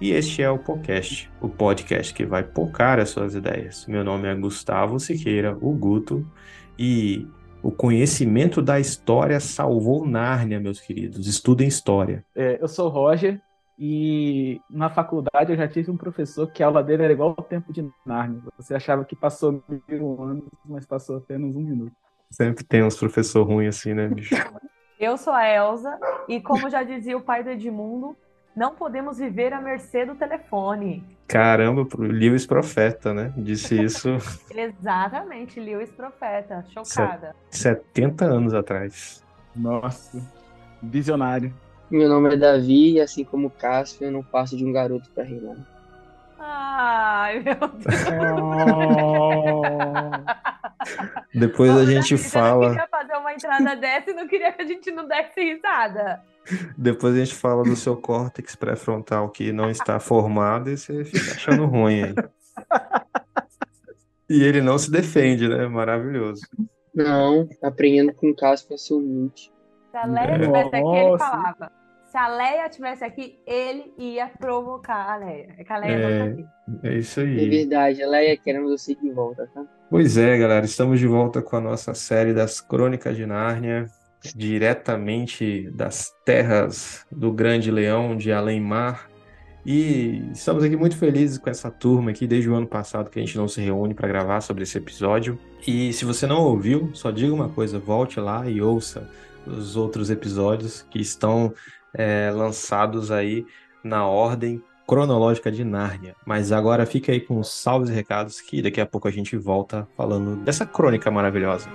E este é o podcast, o podcast que vai pocar as suas ideias. Meu nome é Gustavo Siqueira, o Guto, e o conhecimento da história salvou Nárnia, meus queridos. Estudem história. É, eu sou o Roger e na faculdade eu já tive um professor que a aula dele era igual ao tempo de Nárnia. Você achava que passou mil anos, mas passou apenas um minuto. Sempre tem uns professor ruim assim, né, bicho? Eu sou a Elsa e, como já dizia o pai do Edmundo, não podemos viver à mercê do telefone. Caramba, Lewis Profeta, né? Disse isso. Exatamente, Lewis Profeta. Chocada. 70 anos atrás. Nossa, visionário. Meu nome é Davi e, assim como Cássio, eu não passo de um garoto para reinar. Ai, meu Deus. Depois a gente fala. Eu queria fazer uma entrada dessa e não queria que a gente não desse risada. Depois a gente fala do seu córtex pré-frontal que não está formado e você fica achando ruim aí. E ele não se defende, né? Maravilhoso. Não, aprendendo com ser humilde. Se a Leia estivesse aqui, ele falava. Se a Leia estivesse aqui, ele ia provocar a Leia. É que a Leia é, não tá aqui. É isso aí. É verdade, a Leia querendo você de volta, tá? Pois é, galera, estamos de volta com a nossa série das Crônicas de Nárnia, diretamente das terras do Grande Leão de Além-Mar. E estamos aqui muito felizes com essa turma aqui, desde o ano passado que a gente não se reúne para gravar sobre esse episódio. E se você não ouviu, só diga uma coisa, volte lá e ouça os outros episódios que estão é, lançados aí na ordem cronológica de Nárnia. Mas agora fica aí com os salves e recados que daqui a pouco a gente volta falando dessa crônica maravilhosa.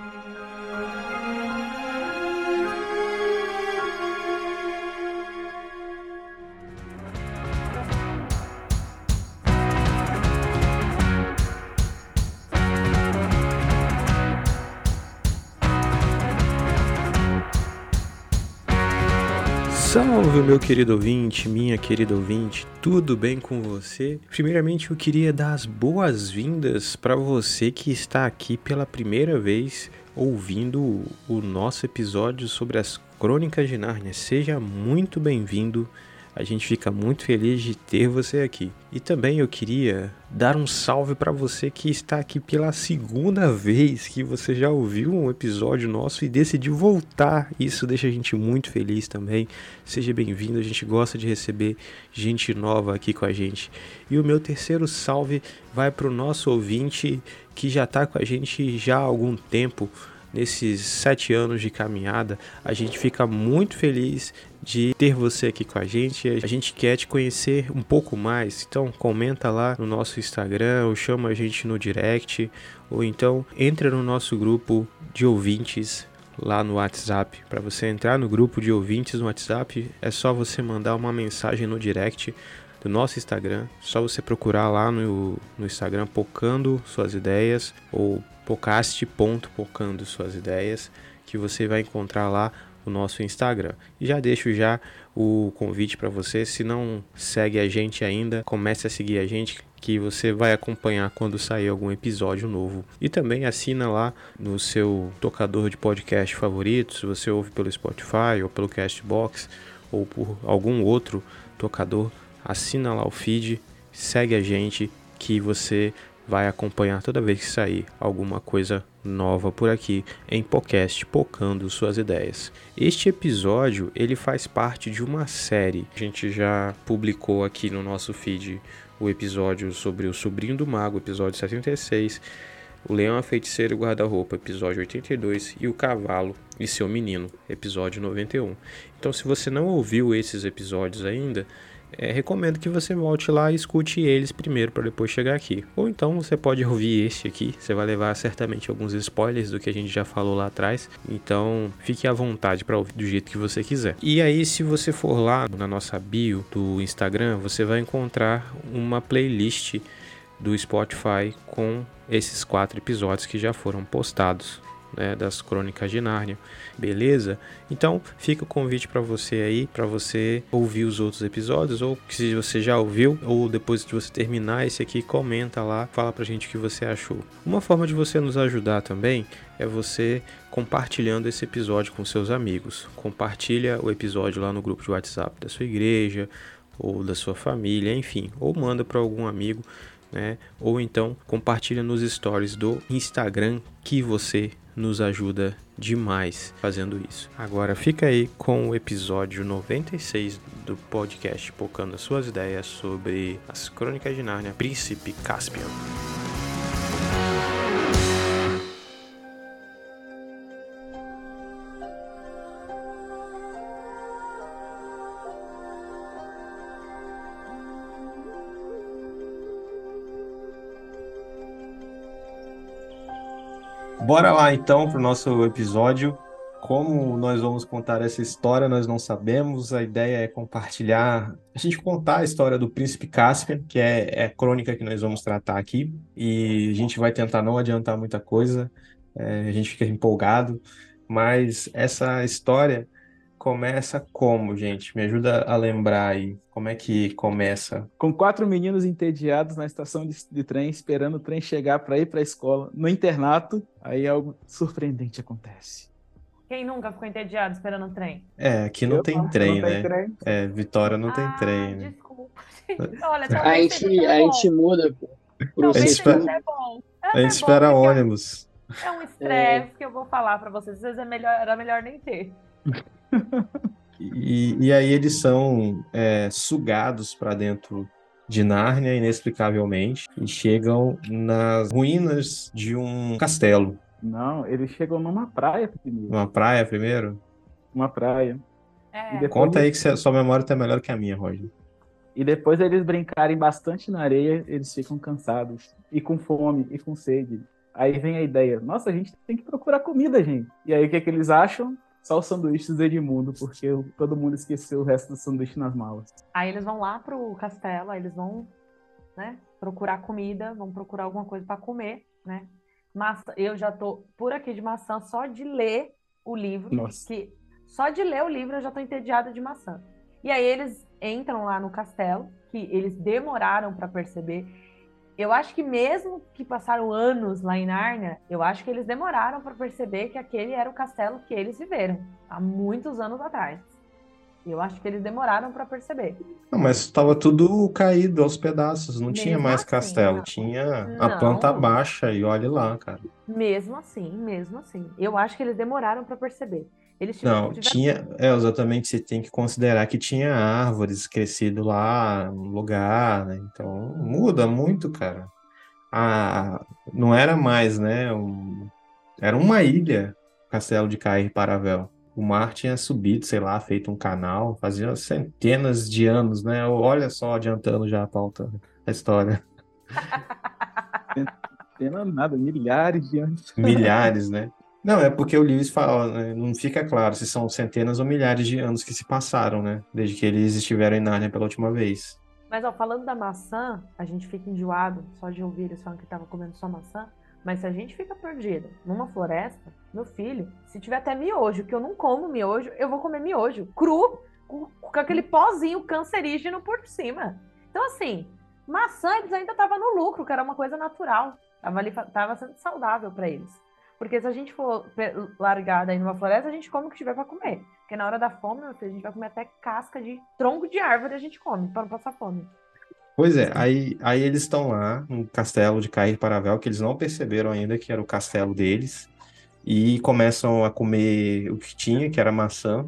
Salve, meu querido ouvinte, minha querida ouvinte, tudo bem com você? Primeiramente, eu queria dar as boas-vindas para você que está aqui pela primeira vez ouvindo o nosso episódio sobre as Crônicas de Nárnia. Seja muito bem-vindo a gente fica muito feliz de ter você aqui. E também eu queria dar um salve para você que está aqui pela segunda vez que você já ouviu um episódio nosso e decidiu voltar. Isso deixa a gente muito feliz também. Seja bem-vindo, a gente gosta de receber gente nova aqui com a gente. E o meu terceiro salve vai para o nosso ouvinte que já está com a gente já há algum tempo nesses sete anos de caminhada, a gente fica muito feliz de ter você aqui com a gente. A gente quer te conhecer um pouco mais. Então comenta lá no nosso Instagram ou chama a gente no direct ou então entra no nosso grupo de ouvintes lá no WhatsApp. Para você entrar no grupo de ouvintes no WhatsApp, é só você mandar uma mensagem no direct do nosso Instagram. Só você procurar lá no, no Instagram Pocando Suas Ideias ou podcast.pocando Suas Ideias, que você vai encontrar lá o nosso Instagram. E já deixo já o convite para você, se não segue a gente ainda, comece a seguir a gente que você vai acompanhar quando sair algum episódio novo. E também assina lá no seu tocador de podcast favorito, se você ouve pelo Spotify ou pelo Castbox ou por algum outro tocador, assina lá o feed, segue a gente que você vai acompanhar toda vez que sair alguma coisa nova por aqui em podcast Pocando Suas Ideias. Este episódio ele faz parte de uma série. A gente já publicou aqui no nosso feed o episódio sobre o Sobrinho do Mago, episódio 76, o Leão, a Feiticeira e o Guarda-Roupa, episódio 82, e o Cavalo e seu Menino, episódio 91. Então, se você não ouviu esses episódios ainda, é, recomendo que você volte lá e escute eles primeiro para depois chegar aqui. Ou então você pode ouvir este aqui, você vai levar certamente alguns spoilers do que a gente já falou lá atrás. Então fique à vontade para ouvir do jeito que você quiser. E aí, se você for lá na nossa bio do Instagram, você vai encontrar uma playlist do Spotify com esses quatro episódios que já foram postados né, das Crônicas de Nárnia, beleza? Então fica o convite para você aí, para você ouvir os outros episódios, ou se você já ouviu, ou depois de você terminar esse aqui, comenta lá, fala pra gente o que você achou. Uma forma de você nos ajudar também é você compartilhando esse episódio com seus amigos. Compartilha o episódio lá no grupo de WhatsApp da sua igreja ou da sua família, enfim, ou manda para algum amigo né? Ou então compartilha nos stories do Instagram que você nos ajuda demais fazendo isso. Agora fica aí com o episódio 96 do podcast Pocando as suas ideias sobre as Crônicas de Nárnia, Príncipe Caspian. Bora lá então para o nosso episódio. Como nós vamos contar essa história, nós não sabemos. A ideia é compartilhar, a gente contar a história do Príncipe Caspian, que é, é a crônica que nós vamos tratar aqui. E a gente vai tentar não adiantar muita coisa, é, a gente fica empolgado. Mas essa história começa como, gente? Me ajuda a lembrar aí. Como é que começa? Com quatro meninos entediados na estação de, de trem, esperando o trem chegar para ir para a escola, no internato, aí algo surpreendente acontece. Quem nunca ficou entediado esperando o trem? É, aqui não, tem, trem, não né? tem trem, É, Vitória não ah, tem trem, né? Desculpa. Olha, a gente, a gente muda. Talvez a gente espera, bom. a gente espera ônibus. É um estresse é. que eu vou falar para vocês. Às vezes é melhor, era melhor nem ter. E, e aí eles são é, sugados para dentro de Nárnia, inexplicavelmente, e chegam nas ruínas de um castelo. Não, eles chegam numa praia primeiro. Uma praia primeiro? Uma praia. É. Conta aí que sua memória tá melhor que a minha, Roger. E depois eles brincarem bastante na areia, eles ficam cansados. E com fome, e com sede. Aí vem a ideia, nossa, a gente tem que procurar comida, gente. E aí o que, é que eles acham? Só os sanduíches do Edmundo, porque todo mundo esqueceu o resto do sanduíche nas malas. Aí eles vão lá pro castelo, aí eles vão, né, procurar comida, vão procurar alguma coisa para comer, né? Maçã, eu já tô por aqui de maçã só de ler o livro, Nossa. que só de ler o livro eu já tô entediada de maçã. E aí eles entram lá no castelo, que eles demoraram para perceber eu acho que mesmo que passaram anos lá em Nárnia, eu acho que eles demoraram para perceber que aquele era o castelo que eles viveram há muitos anos atrás. Eu acho que eles demoraram para perceber. Não, mas estava tudo caído aos pedaços, não mesmo tinha mais assim, castelo, não. tinha não. a planta baixa e olhe lá, cara. Mesmo assim, mesmo assim. Eu acho que eles demoraram para perceber. Eles Não, tinha, é, exatamente, você tem que considerar que tinha árvores crescido lá no lugar, né? Então muda muito, cara. Ah, não era mais, né? Um, era uma ilha, Castelo de Cair Paravel. O mar tinha subido, sei lá, feito um canal, fazia centenas de anos, né? Olha só, adiantando já a pauta, a história. Centenas nada, milhares de anos. Milhares, né? Não, é porque o Lewis fala, né, não fica claro se são centenas ou milhares de anos que se passaram, né? Desde que eles estiveram em Nárnia pela última vez. Mas, ó, falando da maçã, a gente fica enjoado só de ouvir eles falando que tava comendo só maçã. Mas se a gente fica perdido numa floresta, meu filho, se tiver até miojo, que eu não como miojo, eu vou comer miojo cru, com, com aquele pozinho cancerígeno por cima. Então, assim, maçã eles ainda tava no lucro, que era uma coisa natural. Tava, ali, tava sendo saudável para eles. Porque se a gente for largada aí numa floresta, a gente come o que tiver para comer. Porque na hora da fome, a gente vai comer até casca de tronco de árvore a gente come, para não passar fome. Pois é, aí, aí eles estão lá no castelo de Cair Paravel, que eles não perceberam ainda que era o castelo deles, e começam a comer o que tinha, que era maçã.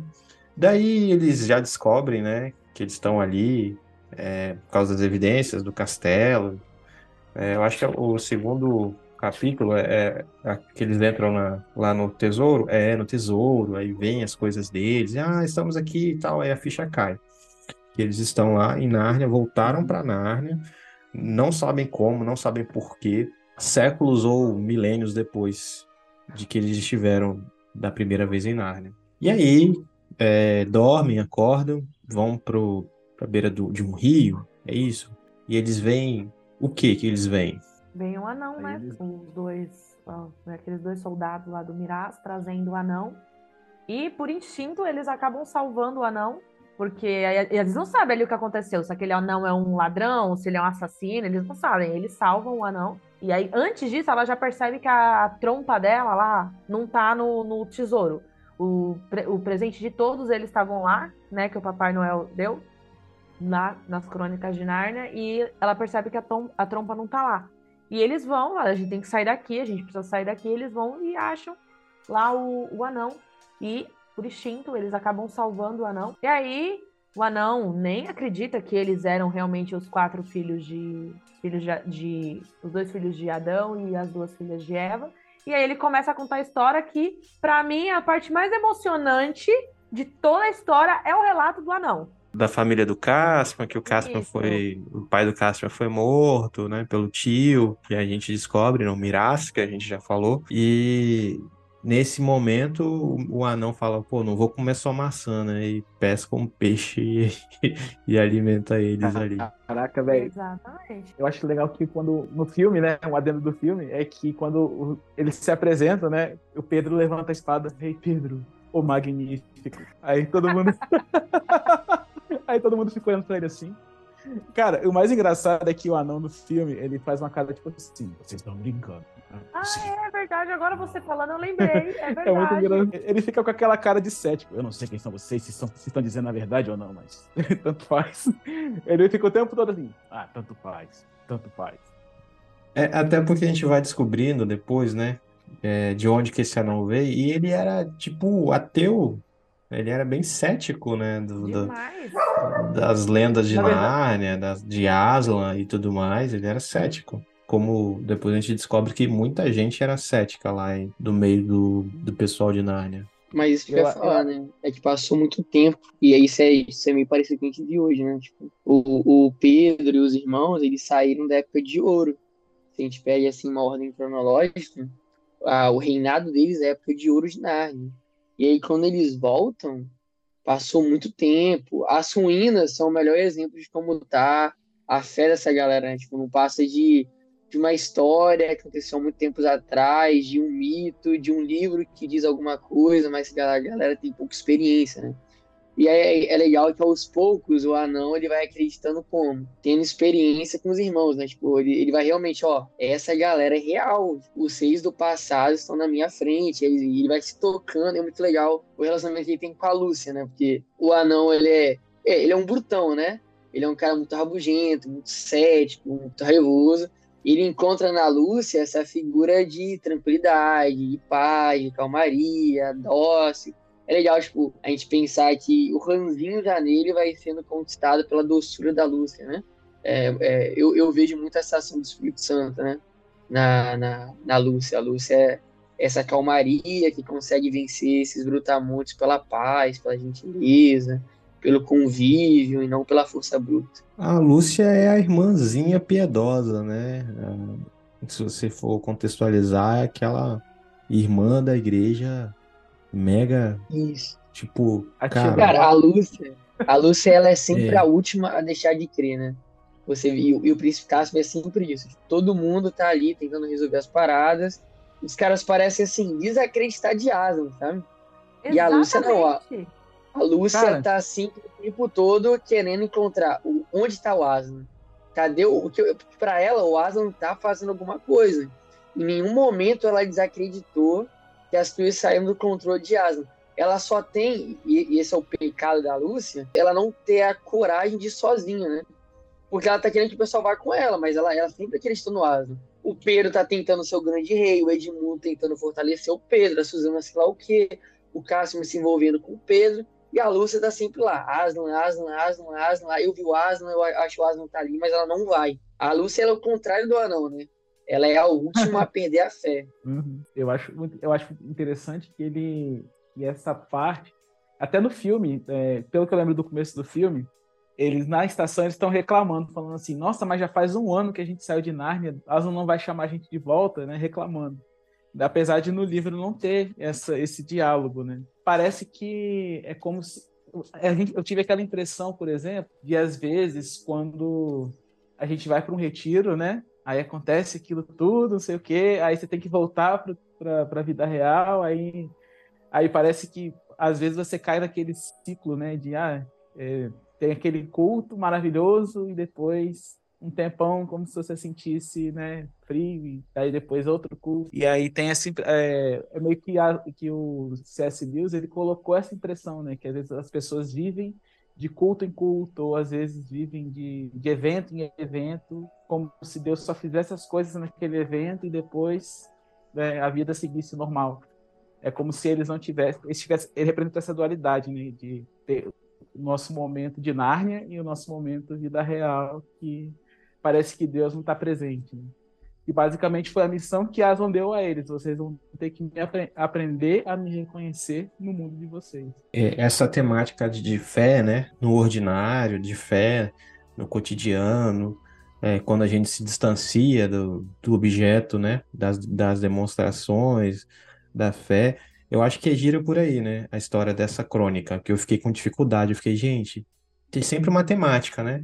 Daí eles já descobrem, né, que eles estão ali é, por causa das evidências do castelo. É, eu acho que é o segundo capítulo é, é que eles entram na, lá no tesouro, é no tesouro, aí vem as coisas deles, ah, estamos aqui e tal, aí a ficha cai. que eles estão lá em Nárnia, voltaram para Nárnia, não sabem como, não sabem porquê, séculos ou milênios depois de que eles estiveram da primeira vez em Nárnia. E aí, é, dormem, acordam, vão para a beira do, de um rio, é isso? E eles veem. O que que eles veem? Vem um anão, né? Aí eles- Os dois, ó, aqueles dois soldados lá do Miraz trazendo o anão. E por instinto eles acabam salvando o anão, porque eles não sabem ali o que aconteceu, se aquele anão é um ladrão, se ele é um assassino, eles não sabem. Eles salvam o anão. E aí, antes disso, ela já percebe que a trompa dela lá não tá no, no tesouro. O, o presente de todos eles estavam lá, né? Que o Papai Noel deu na, nas crônicas de Nárnia, e ela percebe que a, tom- a trompa não tá lá. E eles vão, a gente tem que sair daqui, a gente precisa sair daqui, eles vão e acham lá o, o anão. E, por instinto, eles acabam salvando o anão. E aí, o anão nem acredita que eles eram realmente os quatro filhos de. filhos de, de- os dois filhos de Adão e as duas filhas de Eva. E aí ele começa a contar a história que, pra mim, a parte mais emocionante de toda a história é o relato do anão. Da família do Caspian, que o Caspian foi. O pai do Caspian foi morto, né? Pelo tio. E a gente descobre, no Miraz, que a gente já falou. E nesse momento o, anão fala, pô, não vou comer só maçã, né? E pesca um peixe e, e alimenta eles ali. Caraca, velho. Exatamente. Eu acho legal que quando no filme, né, um adendo do filme é que quando eles se apresentam, né, o Pedro levanta a espada, Rei Pedro, o magnífico. Aí todo mundo Aí todo mundo fica olhando pra ele assim. Cara, o mais engraçado é que o anão no filme, ele faz uma cara tipo assim, vocês estão brincando. né? Ah, Sim. é verdade. Agora você falando, eu lembrei. É verdade. É muito engraçado. Ele fica com aquela cara de cético. Eu não sei quem são vocês, se, são, se estão dizendo a verdade ou não, mas tanto faz. Ele fica o tempo todo assim. Ah, tanto faz, tanto faz. É, até porque a gente vai descobrindo depois, né? é, de onde que esse anão veio. E ele era, tipo, ateu. Ele era bem cético, né? do- Demais. das lendas de Nárnia, das, de Aslan e tudo mais. Ele era cético. Como depois a gente descobre que muita gente era cética lá hein, do meio do, do pessoal de Nárnia. Mas isso que eu ia falar, né? É que passou muito tempo. E aí isso é, isso é meio parecido com o que a gente viu hoje, né? Tipo, o, o Pedro e os irmãos, eles saíram da época de ouro. Se a gente pega assim uma ordem cronológica, a- o reinado deles é a época de ouro de Nárnia. E aí quando eles voltam, passou muito tempo. As ruínas são o melhor exemplo de como tá a fé dessa galera, né? Tipo, não passa de de uma história que aconteceu há muito tempos atrás, de um mito, de um livro que diz alguma coisa, mas a galera, tem pouca experiência, né? E é, é legal que aos poucos o anão ele vai acreditando como? Tendo experiência com os irmãos, né? Tipo, ele, ele vai realmente, ó, essa galera é real. Os seis do passado estão na minha frente. Ele, ele vai se tocando, é muito legal o relacionamento que ele tem com a Lúcia, né? Porque o anão, ele é, é, ele é um brutão, né? Ele é um cara muito rabugento, muito cético, muito raivoso ele encontra na Lúcia essa figura de tranquilidade, de paz, de calmaria, dócil. É legal, tipo, a gente pensar que o ranzinho já nele vai sendo conquistado pela doçura da Lúcia, né? É, é, eu, eu vejo muito essa ação do Espírito Santo, né? Na, na, na Lúcia. A Lúcia é essa calmaria que consegue vencer esses brutamontes pela paz, pela gentileza, pelo convívio e não pela força bruta. A Lúcia é a irmãzinha piedosa, né? Ah, Se você for contextualizar, é aquela irmã da igreja mega, Isso. tipo, cara, Cara, a Lúcia, a Lúcia ela é sempre É. a última a deixar de crer, né? Você e, o- e o príncipe Caspian é sempre isso. Tipo, todo mundo tá ali tentando resolver as paradas. Os caras parecem assim desacreditar de Aslan, sabe? E a Lúcia não, ó. Exatamente. A Lúcia Cara. tá assim o tempo todo querendo encontrar o, onde tá o Aslan. Cadê o, o que eu- pra ela o Aslan tá fazendo alguma coisa. Em nenhum momento ela desacreditou que as coisas saíram do controle de Aslan. Ela só tem, e, e esse é o pecado da Lúcia, ela não ter a coragem de ir sozinha, né? Porque ela tá querendo que o pessoal vá com ela, mas ela, ela sempre acreditou no Aslan. O Pedro tá tentando ser o grande rei, o Edmundo tentando fortalecer o Pedro, a Suzana sei lá o quê, o Cássio se envolvendo com o Pedro, e a Lúcia tá sempre lá. Aslan, Aslan, Aslan, Aslan. Eu vi o Aslan, eu acho que o Aslan tá ali, mas ela não vai. A Lúcia ela é o contrário do anão, né? Ela é a última a perder a fé. Uhum. Eu, acho, eu acho interessante que ele. que essa parte. Até no filme, é, pelo que eu lembro do começo do filme, eles na estação estão reclamando, falando assim: nossa, mas já faz um ano que a gente saiu de Nárnia, Aslan não vai chamar a gente de volta, né? Reclamando. Apesar de no livro não ter essa, esse diálogo, né? Parece que é como se. Eu tive aquela impressão, por exemplo, de às vezes, quando a gente vai para um retiro, né? Aí acontece aquilo tudo, não sei o quê, aí você tem que voltar para a vida real, aí, aí parece que às vezes você cai naquele ciclo, né? De ah, é, tem aquele culto maravilhoso e depois um tempão como se você sentisse, né, frio, e aí depois outro culto. E aí tem essa é, é meio que, a, que o C.S. Lewis ele colocou essa impressão, né, que às vezes as pessoas vivem de culto em culto, ou às vezes vivem de, de evento em evento, como se Deus só fizesse as coisas naquele evento e depois né, a vida seguisse normal. É como se eles não tivessem, eles tivessem, ele representa essa dualidade, né, de ter o nosso momento de Nárnia e o nosso momento vida real, que parece que Deus não está presente. Né? E basicamente foi a missão que Aslan deu a eles. Vocês vão ter que apre aprender a me reconhecer no mundo de vocês. É, essa temática de fé, né? No ordinário, de fé, no cotidiano, é, quando a gente se distancia do, do objeto, né? Das, das demonstrações da fé. Eu acho que gira por aí, né? A história dessa crônica, que eu fiquei com dificuldade. Eu fiquei, gente, tem sempre uma temática, né?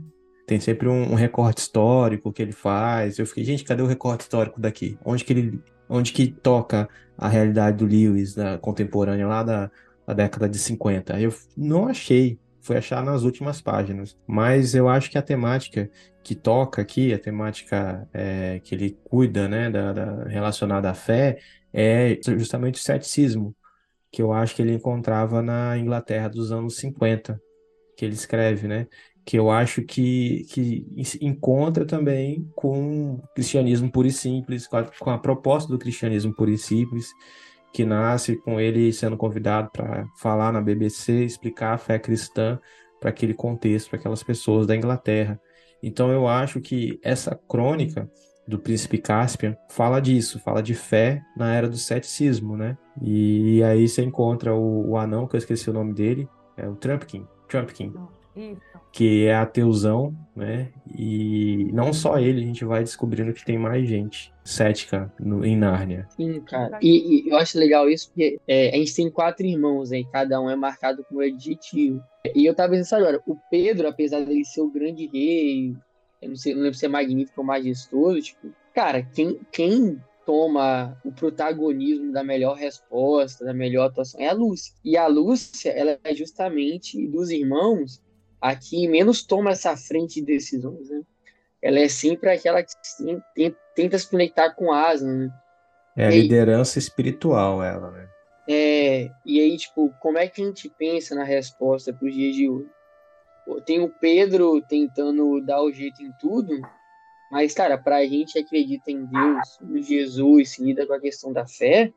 Tem sempre um, um recorte histórico que ele faz. Eu fiquei, gente, cadê o recorte histórico daqui? Onde que ele, onde que toca a realidade do Lewis, da contemporânea lá da, da década de 50? Eu não achei. Fui achar nas últimas páginas. Mas eu acho que a temática que toca aqui, a temática é, que ele cuida, né, da, da, relacionada à fé, é justamente o ceticismo, que eu acho que ele encontrava na Inglaterra dos anos 50, que ele escreve, né? Que eu acho que, que encontra também com o cristianismo puro e simples, com a, com a proposta do cristianismo puro e simples, que nasce com ele sendo convidado para falar na BBC, explicar a fé cristã para aquele contexto, para aquelas pessoas da Inglaterra. Então eu acho que essa crônica do príncipe Caspian fala disso, fala de fé na era do ceticismo, né? E aí você encontra o, o anão, que eu esqueci o nome dele, é o Trumpkin, Trumpkin, que é ateuzão, né? E não só ele, a gente vai descobrindo que tem mais gente cética no, em Nárnia. Sim, cara. E, e, eu acho legal isso porque é, a gente tem quatro irmãos aí, cada um é marcado com um adjetivo. E eu tava pensando agora, o Pedro, apesar dele ser o grande rei, eu não, sei, não lembro se é magnífico ou majestoso, tipo, cara, quem, quem toma o protagonismo da melhor resposta, da melhor atuação, é a Lúcia. E a Lúcia, ela é justamente dos irmãos a que menos toma essa frente de decisões, né? Ela é sempre aquela que tenta, se conectar com Aslan, né? É a liderança espiritual, ela, né? É, e aí, tipo, como é que a gente pensa na resposta para os dias de hoje? Tem o Pedro tentando dar o jeito em tudo, mas, cara, para a gente que acredita em Deus, em Jesus, se lida com a questão da fé,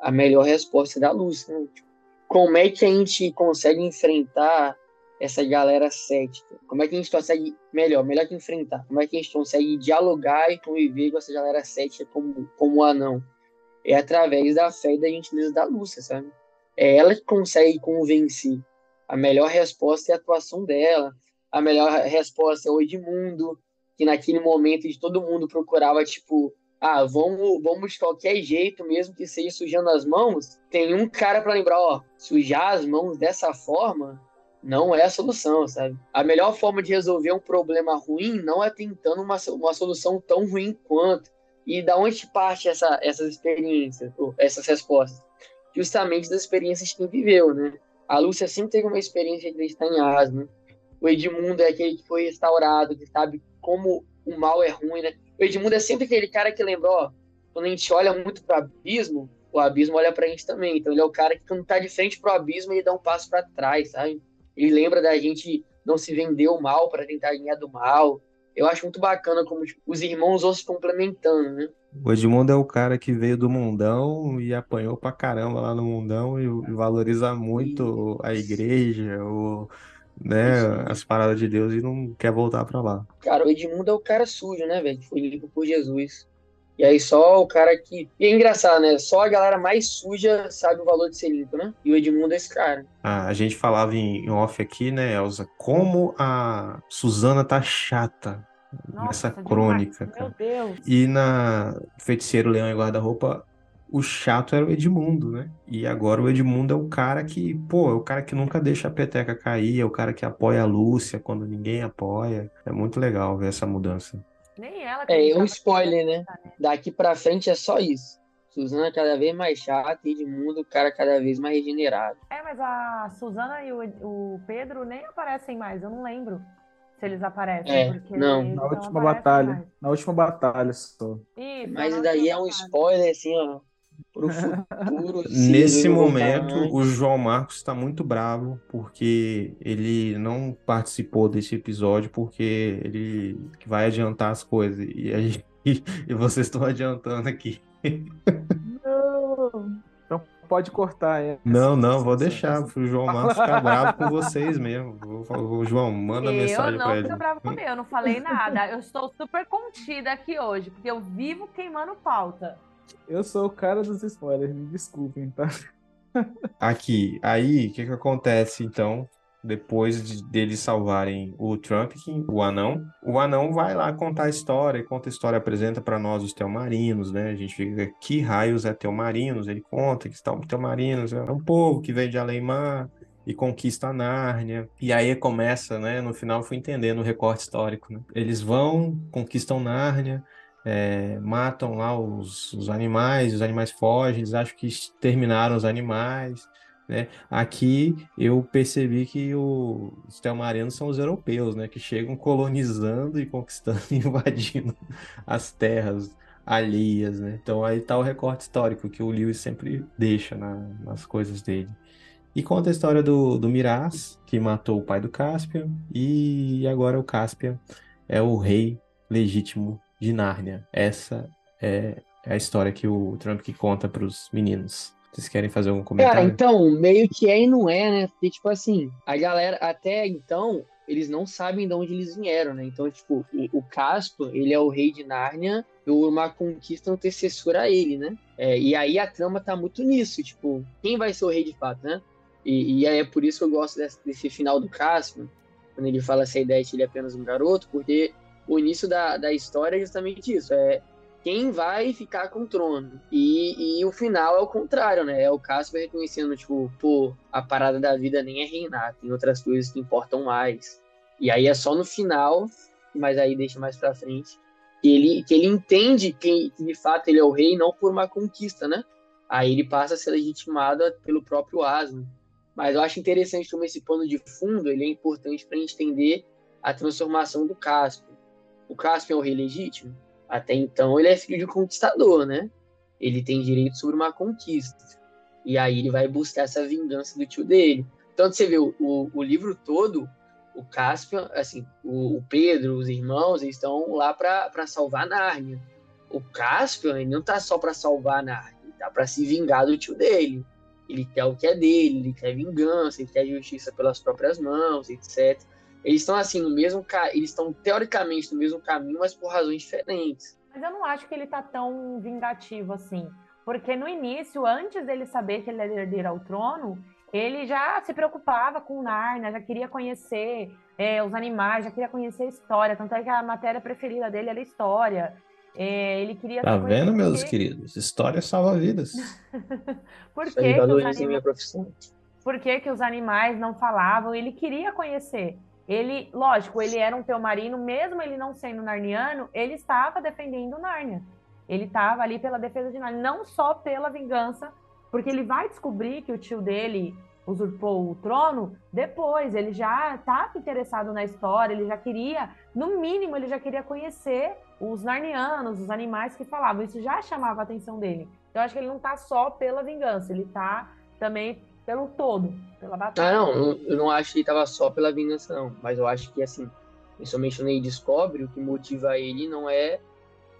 a melhor resposta é da luz. Né? Como é que a gente consegue enfrentar essa galera cética? Como é que a gente consegue, melhor, melhor que enfrentar, como é que a gente consegue dialogar e conviver com essa galera cética como, como anão? É através da fé e da gentileza da Lúcia, sabe? É ela que consegue convencer a melhor resposta é a atuação dela. A melhor resposta é o Edmundo, que naquele momento de todo mundo procurava, tipo, ah, vamos, vamos de qualquer jeito, mesmo que seja sujando as mãos. Tem um cara para lembrar, ó, sujar as mãos dessa forma não é a solução, sabe? A melhor forma de resolver um problema ruim não é tentando uma, uma solução tão ruim quanto. E da onde parte essa, essas experiências, essas respostas? Justamente das experiências que viveu, né? A Lúcia sempre teve uma experiência de acreditar em asma. O Edmundo é aquele que foi restaurado, que sabe como o mal é ruim, né? O Edmundo é sempre aquele cara que lembrou, ó, quando a gente olha muito pro abismo, o abismo olha pra gente também. Então ele é o cara que quando tá de frente pro abismo, ele dá um passo para trás, sabe? Ele lembra da gente não se vender o mal para tentar ganhar do mal. Eu acho muito bacana como tipo, os irmãos vão se complementando, né? O Edmundo é o cara que veio do mundão e apanhou pra caramba lá no mundão e, valoriza muito a igreja, o, né, as paradas de Deus e não quer voltar pra lá. Cara, o Edmundo é o cara sujo, né, velho? Que foi limpo por Jesus. E aí só o cara que. E é engraçado, né? Só a galera mais suja sabe o valor de ser limpo, né? E o Edmundo é esse cara. Ah, a gente falava em off aqui, né, Elza, como a Suzana tá chata Nossa, nessa demais. crônica, Meu cara. Deus. E na Feiticeiro Leão e Guarda-Roupa, o chato era o Edmundo, né? E agora o Edmundo é o cara que, pô, é o cara que nunca deixa a peteca cair, é o cara que apoia a Lúcia quando ninguém apoia. É muito legal ver essa mudança. Nem ela É, um acreditava spoiler, né? Daqui pra frente é só isso. Suzana cada vez mais chata e Edmundo, o cara cada vez mais regenerado. É, mas a Suzana e o, o Pedro nem aparecem mais, eu não lembro se eles aparecem. É, porque não. eles Na não última batalha. mais. Na última batalha só. Isso, Mas daí é um batalha. spoiler, assim, ó, pro futuro. se Nesse voltar momento, o João Marcos está muito bravo porque ele não participou desse episódio porque ele vai adiantar as coisas e, aí, e vocês estão adiantando aqui. Não. Então pode cortar. É. Não, não, vou deixar pro João Marcos ficar bravo com vocês mesmo. Vou falar, "Ô, João, manda Eu mensagem não pra ele. fico brava comigo, eu não falei nada. Eu estou super contida aqui hoje, porque eu vivo queimando pauta. Eu sou o cara dos spoilers, me desculpem, tá? Aqui, aí, o que que acontece então? Depois de, deles salvarem o Trumpkin, o anão, o anão vai lá contar a história, conta a história, apresenta para nós os Telmarinos, né? A gente fica, que raios é Telmarinos? Ele conta que estão Telmarinos, é um povo que vem de Alemar e conquista a Nárnia. E aí começa, né? No final fui entendendo o recorte histórico, né? Eles vão, conquistam Nárnia, é, matam lá os, os animais, os animais fogem, eles acham que terminaram os animais, né? Aqui eu percebi que o- os Telmarinos são os europeus, né? Que chegam colonizando e conquistando e invadindo as terras alheias, né? Então aí tá o recorte histórico que o Lewis sempre deixa na- nas coisas dele. E conta a história do, do Miraz, que matou o pai do Caspian, e agora o Caspian é o rei legítimo de Nárnia. Essa é a história que o Trump que conta pros meninos. Vocês querem fazer algum Cara, comentário? então, meio que é e não é, né? Porque, tipo assim, a galera, até então, eles não sabem de onde eles vieram, né? Então, tipo, o, o Caspo, ele é o rei de Nárnia uma conquista antecessora a ele, né? É, e aí a trama tá muito nisso, tipo, quem vai ser o rei de fato, né? E, e aí é por isso que eu gosto desse, desse final do Caspo, quando ele fala essa ideia de ele é apenas um garoto, porque o início da, da história é justamente isso, é quem vai ficar com o trono. E, e o final é o contrário, né? É o Casper reconhecendo, tipo, pô, a parada da vida nem é reinar, tem outras coisas que importam mais. E aí é só no final, mas aí deixa mais pra frente, que ele, que ele entende que, que de fato ele é o rei, não por uma conquista, né? Aí ele passa a ser legitimado pelo próprio Aslan. Mas eu acho interessante como esse pano de fundo, ele é importante gente entender a transformação do Caspian. O Caspian é o rei legítimo? Até então ele é filho de um conquistador, né? Ele tem direito sobre uma conquista. E aí ele vai buscar essa vingança do tio dele. Então você vê, o, o, o livro todo, o Caspian, assim, o, o Pedro, os irmãos, eles estão lá para salvar Nárnia. O Caspian, ele não tá só para salvar Nárnia, ele tá para se vingar do tio dele. Ele quer o que é dele, ele quer vingança, ele quer justiça pelas próprias mãos, etc. Eles estão assim no mesmo, ca- eles estão teoricamente no mesmo caminho, mas por razões diferentes. Mas eu não acho que ele tá tão vingativo assim. Porque no início, antes dele saber que ele era herdeiro ao trono, ele já se preocupava com Narnia, já queria conhecer é, os animais, já queria conhecer a história. Tanto é que a matéria preferida dele era história. É, ele queria Tá conhecer vendo, meus queridos? História salva vidas. Por que, que os valoriza a anima- minha profissão. por que, que os animais não falavam, ele queria conhecer. Ele, lógico, ele era um teumarino, mesmo ele não sendo narniano, ele estava defendendo Nárnia. Ele estava ali pela defesa de Nárnia, não só pela vingança, porque ele vai descobrir que o tio dele usurpou o trono depois, ele já estava interessado na história, ele já queria, no mínimo, ele já queria conhecer os narnianos, os animais que falavam, isso já chamava a atenção dele. Então, acho que ele não está só pela vingança, ele está também pelo todo, pela Ah, batalha. não, eu- eu não acho que ele tava só pela vingança, não. Mas eu acho que, assim, principalmente quando ele descobre, o que motiva ele não é,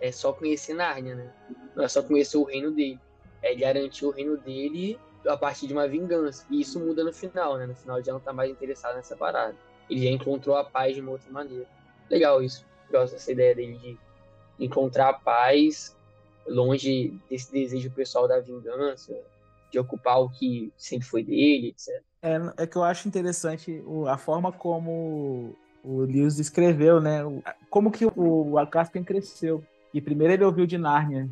é só conhecer Nárnia, né? Não é só conhecer o reino dele. É garantir o reino dele a partir de uma vingança. E isso muda no final, né? No final ele já não tá mais interessado nessa parada. Ele já encontrou a paz de uma outra maneira. Legal isso. Gosto dessa ideia dele de encontrar a paz longe desse desejo pessoal da vingança, de ocupar o que sempre foi dele, etc. É, é que eu acho interessante a forma como o Lewis descreveu, né? Como que o, o cresceu. E primeiro ele ouviu de Nárnia,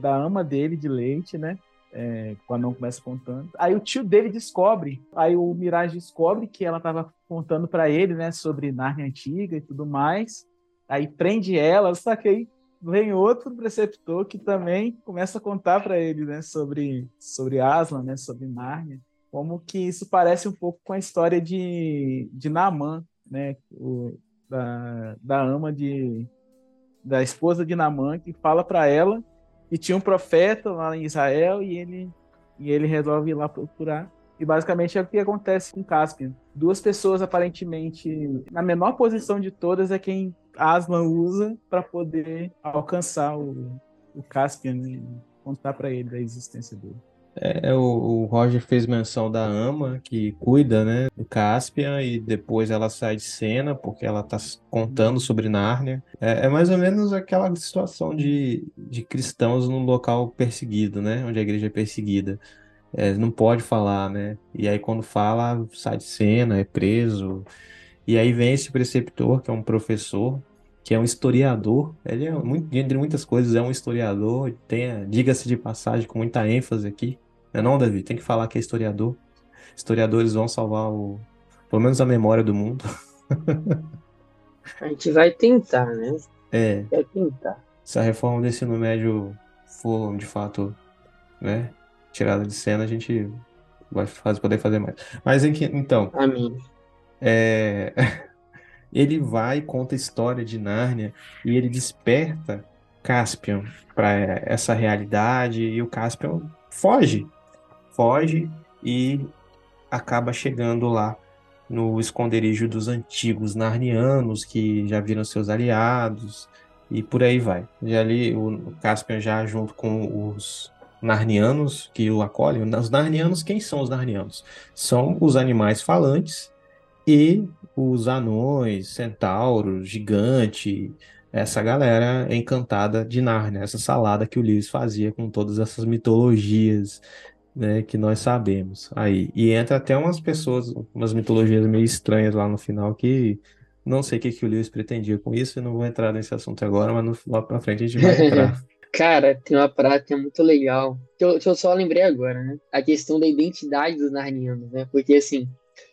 da ama dele, de leite, né? É, quando não começa contando. Aí o tio dele descobre, aí o Mirage descobre que ela estava contando para ele, né, sobre Nárnia antiga e tudo mais. Aí prende ela, só que aí vem outro preceptor que também começa a contar para ele, né, sobre sobre Aslan, né, sobre Nárnia como que isso parece um pouco com a história de, de Naamã, né? O, da, da ama de da esposa de Naamã que fala para ela que tinha um profeta lá em Israel e ele e ele resolve ir lá procurar. E basicamente é o que acontece com Caspian. Duas pessoas aparentemente na menor posição de todas é quem Aslan usa para poder alcançar o, o Caspian e contar para ele da existência dele. É, o, o Roger fez menção da Ama, que cuida, né, do Caspian, e depois ela sai de cena, porque ela tá contando sobre Nárnia. É, é mais ou menos aquela situação de, de cristãos num local perseguido, né, onde a igreja é perseguida. É, não pode falar, né, e aí quando fala, sai de cena, é preso. E aí vem esse preceptor, que é um professor, que é um historiador. Ele é, muito, entre muitas coisas, é um historiador. Diga-se de passagem, com muita ênfase aqui. Não é não, Davi? Tem que falar que é historiador. Historiadores vão salvar o, pelo menos a memória do mundo. A gente vai tentar, né? É, Vai tentar. se a reforma do ensino médio for, de fato, né, tirada de cena, a gente vai fazer, poder fazer mais. Mas, em que- então, Amém. É, ele vai conta a história de Nárnia e ele desperta Caspian para essa realidade e o Caspian foge, foge e acaba chegando lá no esconderijo dos antigos narnianos que já viram seus aliados e por aí vai. E ali o Caspian já junto com os narnianos que o acolhem. Os narnianos, quem são os narnianos? São os animais falantes e os anões, centauros, gigante, essa galera encantada de Nárnia, essa salada que o Lewis fazia com todas essas mitologias, né, que nós sabemos aí. E entra até umas pessoas, umas mitologias meio estranhas lá no final que não sei o que que o Lewis pretendia com isso, e não vou entrar nesse assunto agora, mas no, lá pra frente a gente vai entrar. Cara, tem uma prática muito legal. Que eu, que eu só lembrei agora, né? A questão da identidade dos narnianos, né? Porque assim,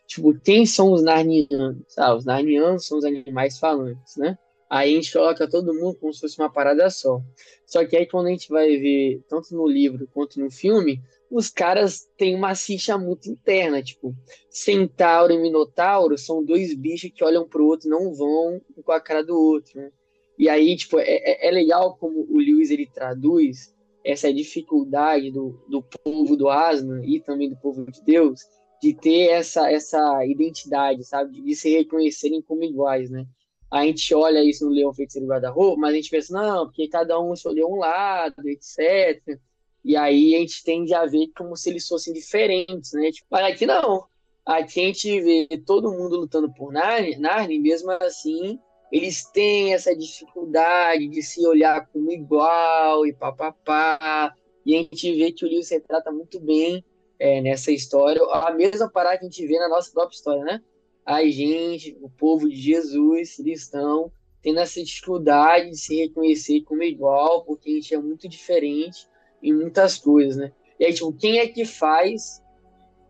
tipo, quem são os narnianos? Ah, os narnianos são os animais falantes, né? Aí a gente coloca todo mundo como se fosse uma parada só. Só que aí quando a gente vai ver, tanto no livro quanto no filme, os caras têm uma ficha muito interna, tipo, Centauro e Minotauro são dois bichos que olham pro outro não vão com a cara do outro, né? E aí, tipo, é, é- é legal como o Lewis ele traduz essa dificuldade do, do povo do Aslan e também do povo de Deus de ter essa, essa identidade, sabe? De se reconhecerem como iguais, né? A gente olha isso no Leão Feiticeiro Guarda-Roupa, mas a gente pensa, não, porque cada um escolheu um lado, etc. E aí a gente tende a ver como se eles fossem diferentes, né? Tipo, mas aqui não. Aqui a gente vê todo mundo lutando por Narnia, Narnia mesmo assim eles têm essa dificuldade de se olhar como igual e papapá. E a gente vê que o Lewis retrata muito bem é, nessa história a mesma parada que a gente vê na nossa própria história, né? A gente, o povo de Jesus, cristão, tendo essa dificuldade de se reconhecer como igual, porque a gente é muito diferente em muitas coisas, né? E aí, tipo, quem é que faz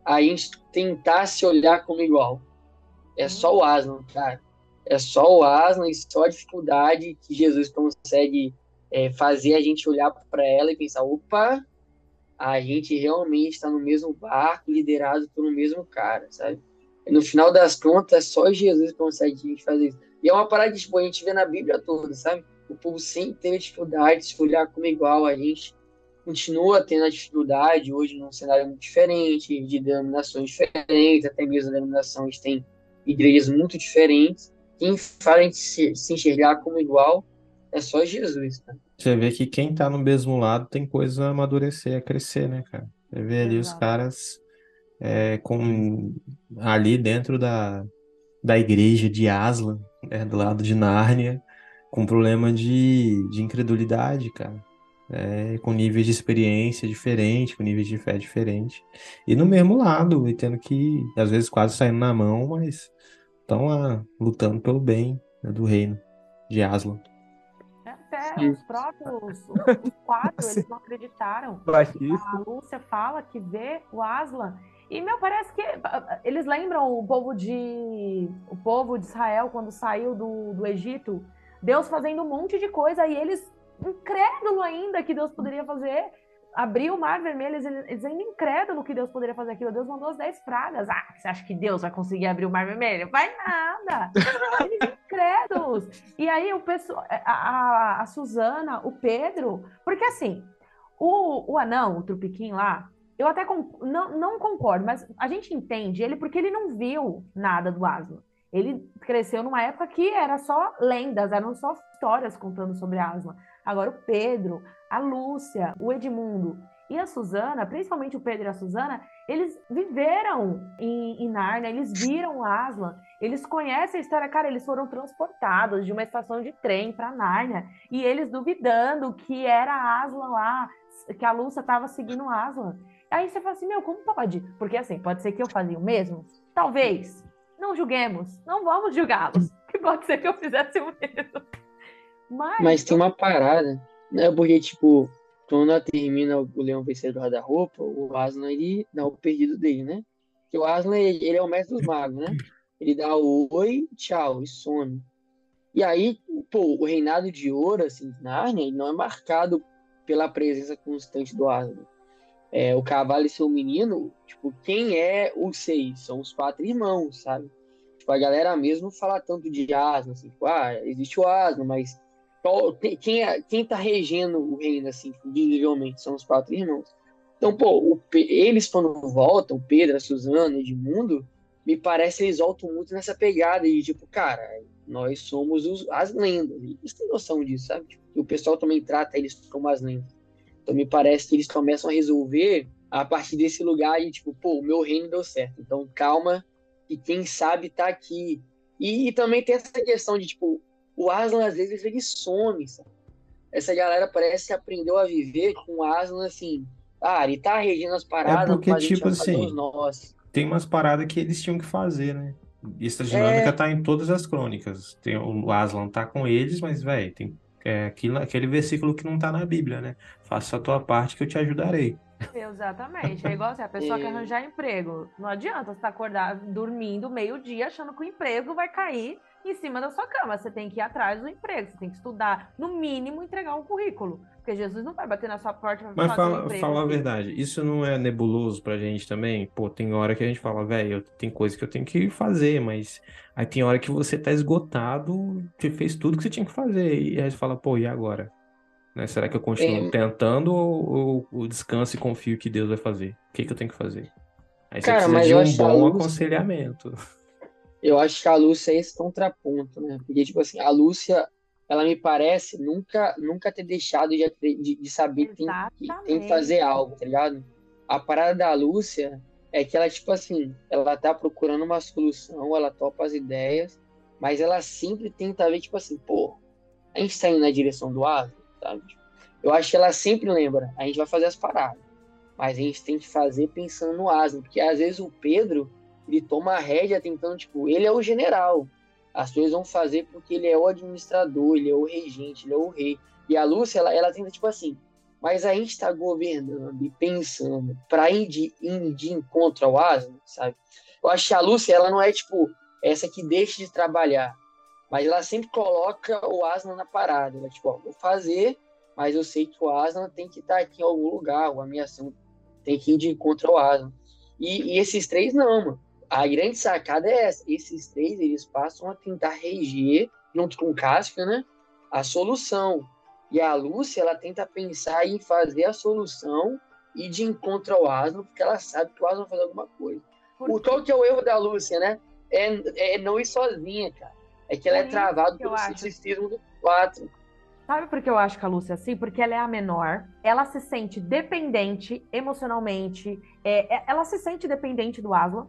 a gente tentar se olhar como igual? É só o Aslan, cara. É só o Aslan e só a dificuldade que Jesus consegue é, fazer a gente olhar para ela e pensar: opa, a gente realmente está no mesmo barco, liderado pelo mesmo cara, sabe? No final das contas, só Jesus consegue fazer isso. E é uma parada que tipo, a gente vê na Bíblia toda, sabe? O povo sempre teve dificuldade de se olhar como igual a gente. Continua tendo a dificuldade hoje num cenário muito diferente, de denominações diferentes, até mesmo denominações têm igrejas muito diferentes. Quem faz a gente se, se enxergar como igual é só Jesus, cara. Você vê que quem tá no mesmo lado tem coisa a amadurecer, a crescer, né, cara? Você vê ali os Exato. caras é, com ali dentro da, da igreja de Aslan, né, do lado de Nárnia, com problema de, de incredulidade, cara. é, com níveis de experiência diferentes, com níveis de fé diferentes. E no mesmo lado, e tendo que, às vezes, quase saindo na mão, mas estão lá lutando pelo bem né, do reino de Aslan. Os próprios, os, quatro, eles não acreditaram. Batista. A Lúcia fala que vê o Aslan. E, meu, parece que eles lembram o povo de o povo de Israel quando saiu do, do Egito, Deus fazendo um monte de coisa e eles incrédulo ainda que Deus poderia fazer, abrir o mar vermelho, eles, eles ainda incrédulo que Deus poderia fazer aquilo. Deus mandou as dez pragas. Ah, você acha que Deus vai conseguir abrir o mar vermelho? Vai nada! Eles incrédulos. E aí o pessoal, a, a, a Suzana, o Pedro, porque assim, o, o anão, o Trupiquim lá, eu até não, não concordo, mas a gente entende ele porque ele não viu nada do Aslan. Ele cresceu numa época que era só lendas, eram só histórias contando sobre Aslan. Agora o Pedro, a Lúcia, o Edmundo e a Suzana, principalmente o Pedro e a Suzana, eles viveram em, em Nárnia, eles viram Aslan, eles conhecem a história, cara, eles foram transportados de uma estação de trem para Nárnia e eles duvidando que era Aslan lá, que a Lúcia estava seguindo Aslan. Aí você fala assim, meu, como pode? Porque assim, pode ser que eu fazia o mesmo? Talvez. Não julguemos. Não vamos julgá-los. Que pode ser que eu fizesse o mesmo. Mas, Mas tem uma parada, né? Porque, tipo, quando termina o Leão Vencedor do Guarda-Roupa, o Aslan, ele dá o perdido dele, né? Porque o Aslan, ele, ele é o mestre dos magos, né? Ele dá o oi, tchau, e some. E aí, pô, o reinado de ouro, assim, de ele não é marcado pela presença constante do Aslan. É, o cavalo e seu menino, tipo, quem é os seis? São os quatro irmãos, sabe? Tipo, a galera mesmo fala tanto de Aslan, assim, tipo, ah, existe o Aslan, mas quem, é, quem tá regendo o reino, assim, tipo, visivelmente, são os quatro irmãos. Então, pô, o eles quando voltam, o Pedro, a Suzana, Edmundo, me parece eles voltam muito nessa pegada de, tipo, cara, nós somos os- as lendas. Eles têm noção disso, sabe? Tipo, o pessoal também trata eles como as lendas. Então, me parece que eles começam a resolver a partir desse lugar e, tipo, pô, o meu reino deu certo. Então, calma, e quem sabe tá aqui. E, e também tem essa questão de, tipo, o Aslan, às vezes, ele some, sabe? Essa galera parece que aprendeu a viver com o Aslan, assim, ah, ele tá regendo as paradas, porque, a gente tipo assim. Tem umas paradas que eles tinham que fazer, né? E essa dinâmica É. tá em todas as crônicas. Tem, o Aslan tá com eles, mas, velho, tem é, aquilo, aquele versículo que não tá na Bíblia, né? Faça a tua parte que eu te ajudarei. Exatamente. É igual assim, a pessoa que É. arranjar emprego. Não adianta você estar acordado, dormindo meio-dia, achando que o emprego vai cair em cima da sua cama. Você tem que ir atrás do emprego, você tem que estudar, no mínimo, entregar um currículo. Porque Jesus não vai bater na sua porta Mas falar fala, um emprego. fala a verdade, isso não é nebuloso pra gente também? Pô, tem hora que a gente fala, velho, tem coisa que eu tenho que fazer, mas aí tem hora que você tá esgotado, você fez tudo que você tinha que fazer, e aí você fala, pô, e agora? Né? Será que eu continuo É. tentando ou, ou, ou descanso e confio que Deus vai fazer? O que que eu tenho que fazer? Aí você Cara, precisa mas de um que bom aconselhamento. Eu acho que a Lúcia é esse contraponto, né? Porque, tipo assim, a Lúcia, ela me parece nunca, nunca ter deixado de, de, de saber que tem, que tem que fazer algo, tá ligado? A parada da Lúcia é que ela, tipo assim, ela tá procurando uma solução, ela topa as ideias, mas ela sempre tenta ver, tipo assim, pô, a gente tá indo na direção do Aslan, sabe? Eu acho que ela sempre lembra, a gente vai fazer as paradas, mas a gente tem que fazer pensando no Aslan, porque às vezes o Pedro, ele toma a rédea tentando, tipo, ele é o general, as coisas vão fazer porque ele é o administrador, ele é o regente, ele é o rei. E a Lúcia, ela, ela tenta, tipo assim, mas a gente está governando e pensando para ir de, ir de encontro ao Aslan, sabe? Eu acho que a Lúcia, ela não é, tipo, essa que deixa de trabalhar, mas ela sempre coloca o Aslan na parada. Ela, tipo, ó, vou fazer, mas eu sei que o Aslan tem que estar aqui em algum lugar, ou a tem que ir de encontro ao Aslan. E, e esses três não, mano. A grande sacada é essa. Esses três, eles passam a tentar reger, junto com o Caspian, né? A solução. E a Lúcia, ela tenta pensar em fazer a solução e de encontro ao Aslan, porque ela sabe que o Aslan vai fazer alguma coisa. O, qual que é o erro da Lúcia, né? É, é não ir sozinha, cara. É que ela É é travada pelo acho. cisticismo do quatro. Sabe por que eu acho que a Lúcia é assim? Porque ela é a menor, ela se sente dependente emocionalmente, é, é- ela se sente dependente do Aslan.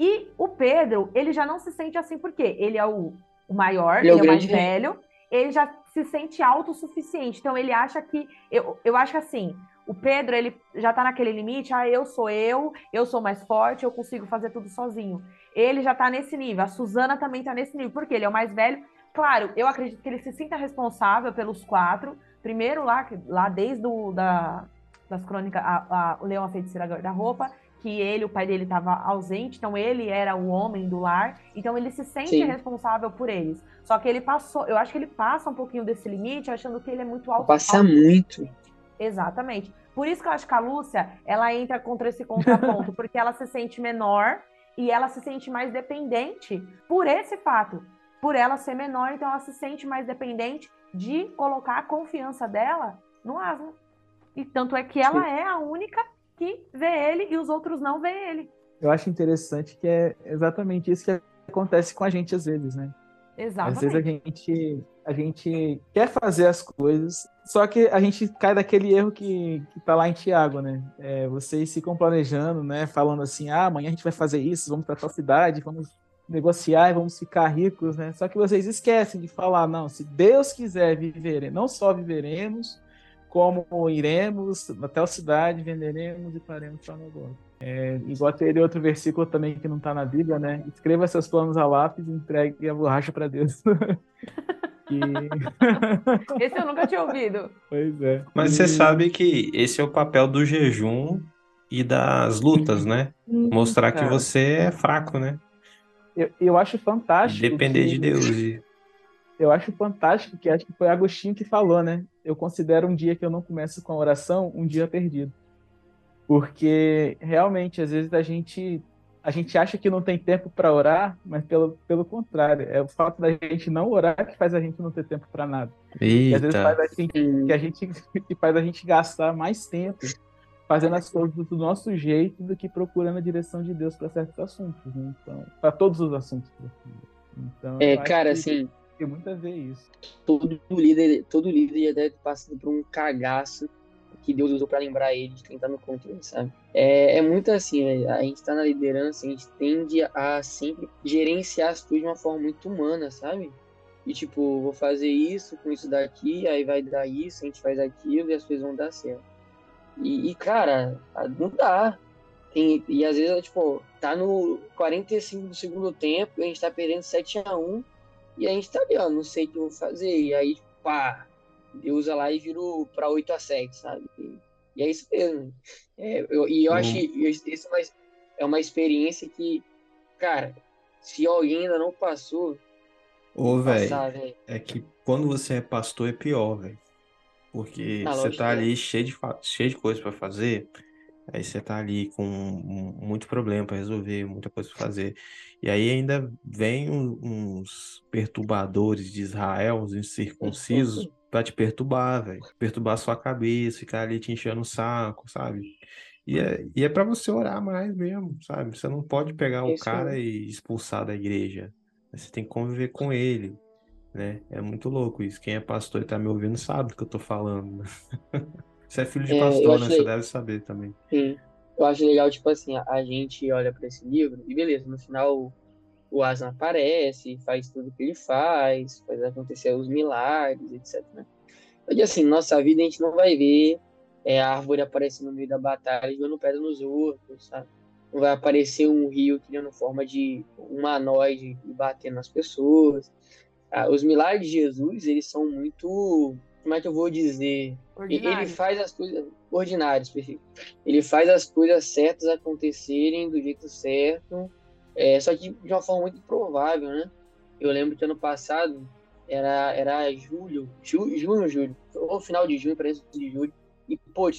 E o Pedro, ele já não se sente assim, porque ele é o, o maior, Ele é o ele é o mais rei. velho, ele já se sente autossuficiente. Então ele acha que. Eu, eu acho que assim, o Pedro, ele já tá naquele limite, ah, eu sou eu, eu sou mais forte, eu consigo fazer tudo sozinho. Ele já tá nesse nível, a Suzana também tá nesse nível, porque ele é o mais velho. Claro, eu acredito que ele se sinta responsável pelos quatro. Primeiro lá, lá desde o, da, das crônicas, a, a, o Leão a Feiticeira da Roupa, que ele, o pai dele estava ausente, então ele era o homem do lar, então ele se sente Sim. responsável por eles. Só que ele passou, eu acho que ele passa um pouquinho desse limite, achando que ele é muito alto. Passa muito. Exatamente. Por isso que eu acho que a Lúcia, ela entra contra esse contraponto, porque ela se sente menor e ela se sente mais dependente por esse fato. Por ela ser menor, então ela se sente mais dependente de colocar a confiança dela no asno. E tanto é que ela é a única que vê ele e os outros não vê ele. Eu acho interessante que é exatamente isso que acontece com a gente às vezes, né? Exatamente. Às vezes a gente, a gente quer fazer as coisas, só que a gente cai daquele erro que, que tá lá em Tiago, né? É, vocês ficam planejando, né? Falando assim, ah, amanhã a gente vai fazer isso, vamos para tal cidade, vamos negociar e vamos ficar ricos, né? Só que vocês esquecem de falar, não, se Deus quiser viver, não só viveremos, como iremos até a cidade, venderemos e faremos tal negócio. É, igual teria outro versículo também que não está na Bíblia, né? Escreva seus planos a lápis e entregue a borracha para Deus. e... Esse eu nunca tinha ouvido. Pois é. Mas e... você sabe que esse é o papel do jejum e das lutas, né? Mostrar que você é fraco, né? Eu, eu acho fantástico. Depender que... de Deus. E... Eu acho fantástico que acho que foi Agostinho que falou, né? Eu considero um dia que eu não começo com a oração um dia perdido. Porque realmente, às vezes a gente a gente acha que não tem tempo para orar, mas pelo, pelo contrário, é o fato da gente não orar que faz a gente não ter tempo para nada. E às vezes faz a gente, que a gente que faz a gente gastar mais tempo fazendo as coisas do nosso jeito do que procurando a direção de Deus para certos assuntos, né? então, para todos os assuntos. Então, é, cara, assim, tem muito a ver isso. Todo líder, todo líder já deve ter passado por um cagaço que Deus usou para lembrar ele de quem tá no controle, sabe? É, é muito assim, né? a gente tá na liderança, a gente tende a sempre gerenciar as coisas de uma forma muito humana, sabe? E tipo, vou fazer isso com isso daqui, aí vai dar isso, a gente faz aquilo e as coisas vão dar certo. E, e cara, não dá. Tem, e às vezes, tipo, tá no 45 do segundo tempo, a gente tá perdendo 7 a 1 e a gente tá ali, ó, não sei o que eu vou fazer. E aí, pá, usa lá e virou para 8 a 7 sabe? E, e é isso mesmo. É, eu, e eu hum. acho que isso é uma, é uma experiência que, cara, se alguém ainda não passou. Ô, velho, é que quando você é pastor é pior, velho. Porque Na você tá é. ali cheio de, cheio de coisa para fazer. Aí você tá ali com muito problema para resolver, muita coisa para fazer. E aí ainda vem uns perturbadores de Israel, uns incircuncisos, para te perturbar, velho. Perturbar sua cabeça, ficar ali te enchendo o saco, sabe? E é, e é para você orar mais mesmo, sabe? Você não pode pegar o cara e expulsar da igreja. Você tem que conviver com ele, né? É muito louco isso. Quem é pastor e tá me ouvindo sabe do que eu tô falando. Você é filho de é, pastor, né? Você deve saber também. Sim. Eu acho legal, tipo assim, a gente olha para esse livro e beleza, no final o Aslan aparece, faz tudo que ele faz, faz acontecer os milagres, etc. Né? Então, assim, nossa vida a gente não vai ver é, a árvore aparecendo no meio da batalha jogando pedra nos outros, sabe? Não vai aparecer um rio criando forma de humanoide e batendo nas pessoas. Ah, os milagres de Jesus, eles são muito como é que eu vou dizer? Ordinário. Ele faz as coisas ordinárias, perfeito. Ele faz as coisas certas acontecerem do jeito certo, é, só que de uma forma muito improvável, né? Eu lembro que ano passado era, era julho, ju, junho, julho, ou final de junho, parece de julho, e pô,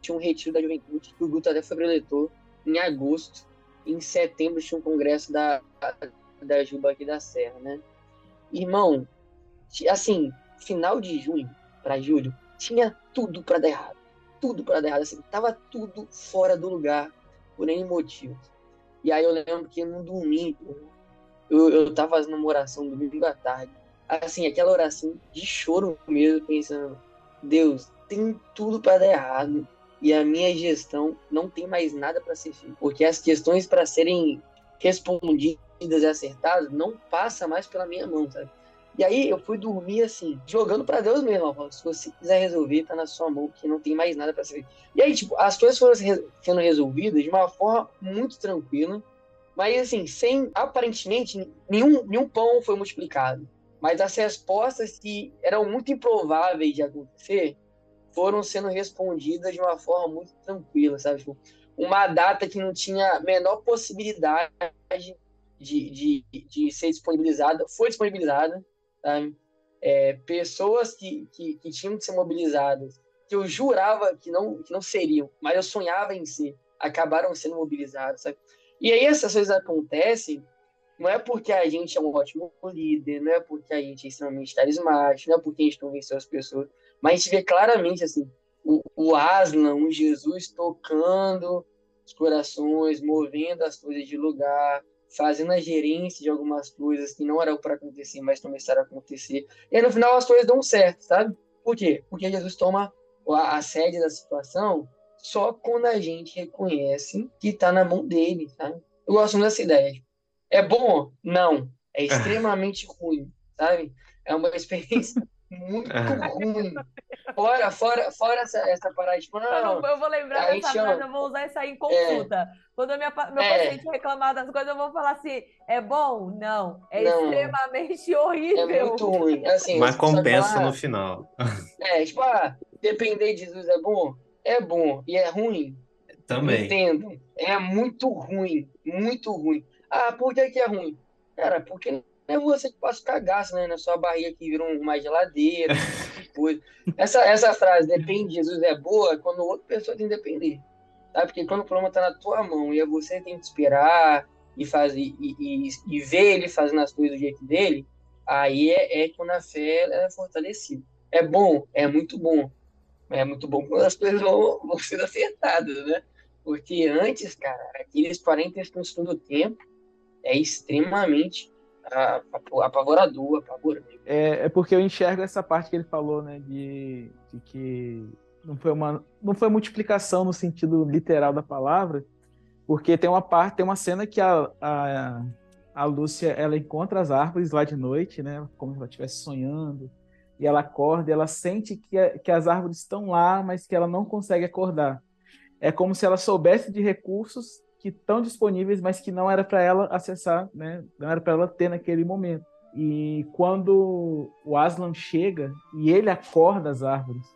tinha um retiro da juventude que o Guto até foi preletor em agosto, em setembro tinha um congresso da, da Juba aqui da Serra, né? Irmão, assim, final de junho, para julho, tinha tudo para dar errado. Tudo para dar errado. Assim, tava tudo fora do lugar, por nenhum motivo. E aí eu lembro que no domingo, eu, eu tava fazendo uma oração domingo à tarde. Assim, aquela oração de choro mesmo, pensando, Deus, tem tudo para dar errado. E a minha gestão não tem mais nada para ser feito. Porque as questões para serem respondidas e acertadas não passa mais pela minha mão, sabe? E aí eu fui dormir assim, jogando para Deus mesmo. Se você quiser resolver, tá na sua mão, que não tem mais nada para ser. E aí, tipo, as coisas foram sendo resolvidas de uma forma muito tranquila, mas assim, sem aparentemente nenhum, nenhum pão foi multiplicado. Mas as respostas que eram muito improváveis de acontecer foram sendo respondidas de uma forma muito tranquila, sabe? Tipo, uma data que não tinha a menor possibilidade de, de, de ser disponibilizada, foi disponibilizada, sabe? É, pessoas que, que, que, tinham que ser mobilizadas, que eu jurava que não, que não seriam, mas eu sonhava em ser, acabaram sendo mobilizadas, sabe? E aí essas coisas acontecem não é porque a gente é um ótimo líder, não é porque a gente é extremamente carismático, não é porque a gente convenceu as pessoas, mas a gente vê claramente assim, o, o Aslan, o Jesus tocando os corações, movendo as coisas de lugar, fazendo a gerência de algumas coisas que não eram para acontecer, mas começaram a acontecer. E aí, no final as coisas dão certo, sabe? Por quê? Porque Jesus toma a, a sede da situação só quando a gente reconhece que está na mão dele, sabe? Eu gosto muito dessa ideia. É bom? Não. É extremamente ruim, sabe? É uma experiência muito ruim. Fora, fora, fora essa, essa parada, tipo, não, eu, eu vou lembrar dessa frase, eu vou usar isso aí em consulta. É, Quando minha, meu é, paciente reclamar das coisas, eu vou falar assim, é bom? Não. É não, extremamente horrível. É muito ruim. Assim, Mas compensa falar, no final. É, tipo, ah, depender de Jesus é bom? É bom. E é ruim? Também. Entendo. É muito ruim. Muito ruim. Ah, por que, que é ruim? Cara, porque é você que passa cagaço, né? Na sua barriga que vira uma geladeira, coisa. Essa, essa frase, depende de Jesus, é boa quando outra pessoa tem que depender. Tá? Porque quando o problema tá na tua mão e é você que tem que esperar e, fazer, e, e, e ver ele fazendo as coisas do jeito dele, aí é, é quando a fé é fortalecida. É bom, é muito bom. É muito bom quando as coisas vão, vão sendo acertadas, né? Porque antes, cara, aqueles 40 do segundo tempo é extremamente apavorador, apavorante. É, é porque eu enxergo essa parte que ele falou, né, de, de que não foi uma não foi multiplicação no sentido literal da palavra, porque tem uma parte, tem uma cena que a, a, a Lúcia ela encontra as árvores lá de noite, né, como se ela estivesse sonhando, e ela acorda, e ela sente que, que as árvores estão lá, mas que ela não consegue acordar. É como se ela soubesse de recursos que estão disponíveis, mas que não era para ela acessar, né? Não era para ela ter naquele momento. E quando o Aslan chega e ele acorda as árvores,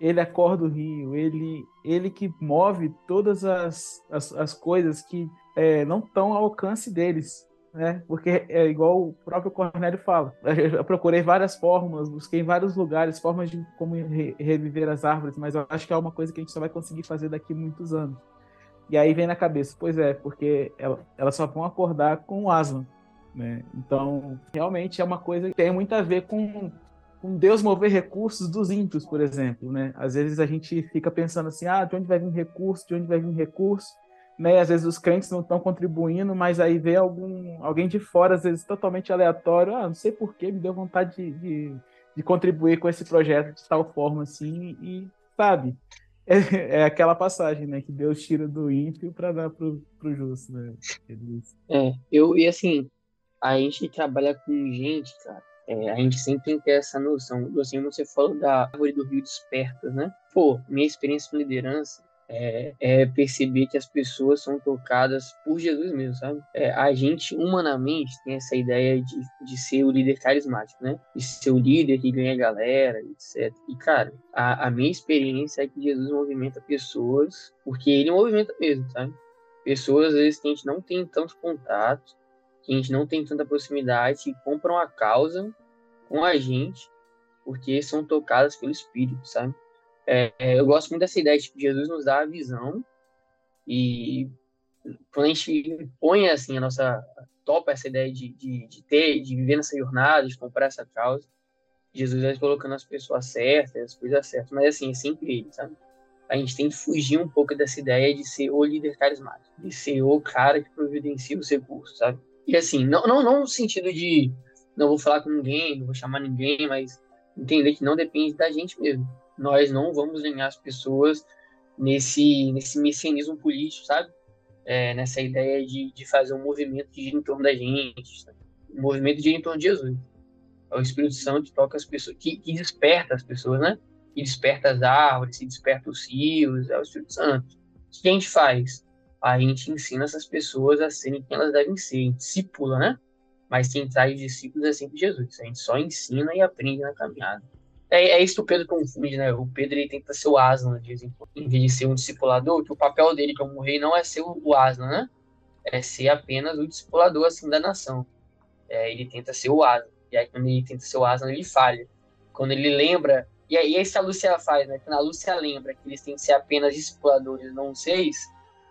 ele acorda o rio, ele, ele que move todas as, as, as coisas que é, não estão ao alcance deles, né? Porque é igual o próprio Cornélio fala. Eu procurei várias formas, busquei em vários lugares formas de como re reviver as árvores, mas eu acho que é uma coisa que a gente só vai conseguir fazer daqui muitos anos. E aí vem na cabeça, pois é, porque ela, elas só vão acordar com o Aslan, né? Então, realmente é uma coisa que tem muito a ver com, com Deus mover recursos dos ímpios, por exemplo, né? Às vezes a gente fica pensando assim, ah, de onde vai vir recurso, de onde vai vir recurso, né? Às vezes os crentes não estão contribuindo, mas aí vê algum, alguém de fora, às vezes totalmente aleatório, ah, não sei porquê, me deu vontade de, de, de contribuir com esse projeto de tal forma, assim, e, sabe? É, é, aquela passagem, né? Que Deus tira do ímpio para dar pro, pro justo, né? É, eu, e assim, a gente trabalha com gente, cara. É, a gente sempre tem que ter essa noção. Assim, você falou da árvore do rio desperta, né? Pô, minha experiência com liderança é, é, perceber que as pessoas são tocadas por Jesus mesmo, sabe? É, a gente, humanamente, tem essa ideia de, de ser o líder carismático, né? De ser o líder que ganha a galera, etc. E, cara, a, a minha experiência é que Jesus movimenta pessoas porque ele movimenta mesmo, sabe? Pessoas, às vezes, que a gente não tem tanto contato, que a gente não tem tanta proximidade, que compram a causa com a gente porque são tocadas pelo Espírito, sabe? É, eu gosto muito dessa ideia de que Jesus nos dá a visão e quando a gente põe assim a nossa topa essa ideia de, de, de ter, de viver nessa jornada, de comprar essa causa, Jesus vai colocando as pessoas certas, as coisas certas, mas assim, é sempre ele, sabe? A gente tem que fugir um pouco dessa ideia de ser o líder carismático, de ser o cara que providencia os recursos, sabe? E assim, não, não, não no sentido de não vou falar com ninguém, não vou chamar ninguém, mas entender que não depende da gente mesmo nós não vamos ganhar as pessoas nesse, nesse messianismo político, sabe? É, nessa ideia de, de fazer um movimento de gira em torno da gente, um movimento de gira em torno de Jesus. É o Espírito Santo que toca as pessoas, que, que desperta as pessoas, né? Que desperta as árvores, que desperta os rios, é o Espírito Santo. O que a gente faz? A gente ensina essas pessoas a serem quem elas devem ser, a gente discípula, né? Mas quem traz discípulos é sempre Jesus. A gente só ensina e aprende na caminhada. É, é isso que o Pedro confunde, né? O Pedro ele tenta ser o Aslan, vez em vez de ser um discipulador, que o papel dele como rei não é ser o Aslan, né? É ser apenas o discipulador, assim, da nação. É, ele tenta ser o Aslan. E aí, quando ele tenta ser o Aslan, ele falha. Quando ele lembra. E aí, isso a Lúcia faz, né? Quando a Lúcia lembra que eles têm que ser apenas discipuladores, não seis,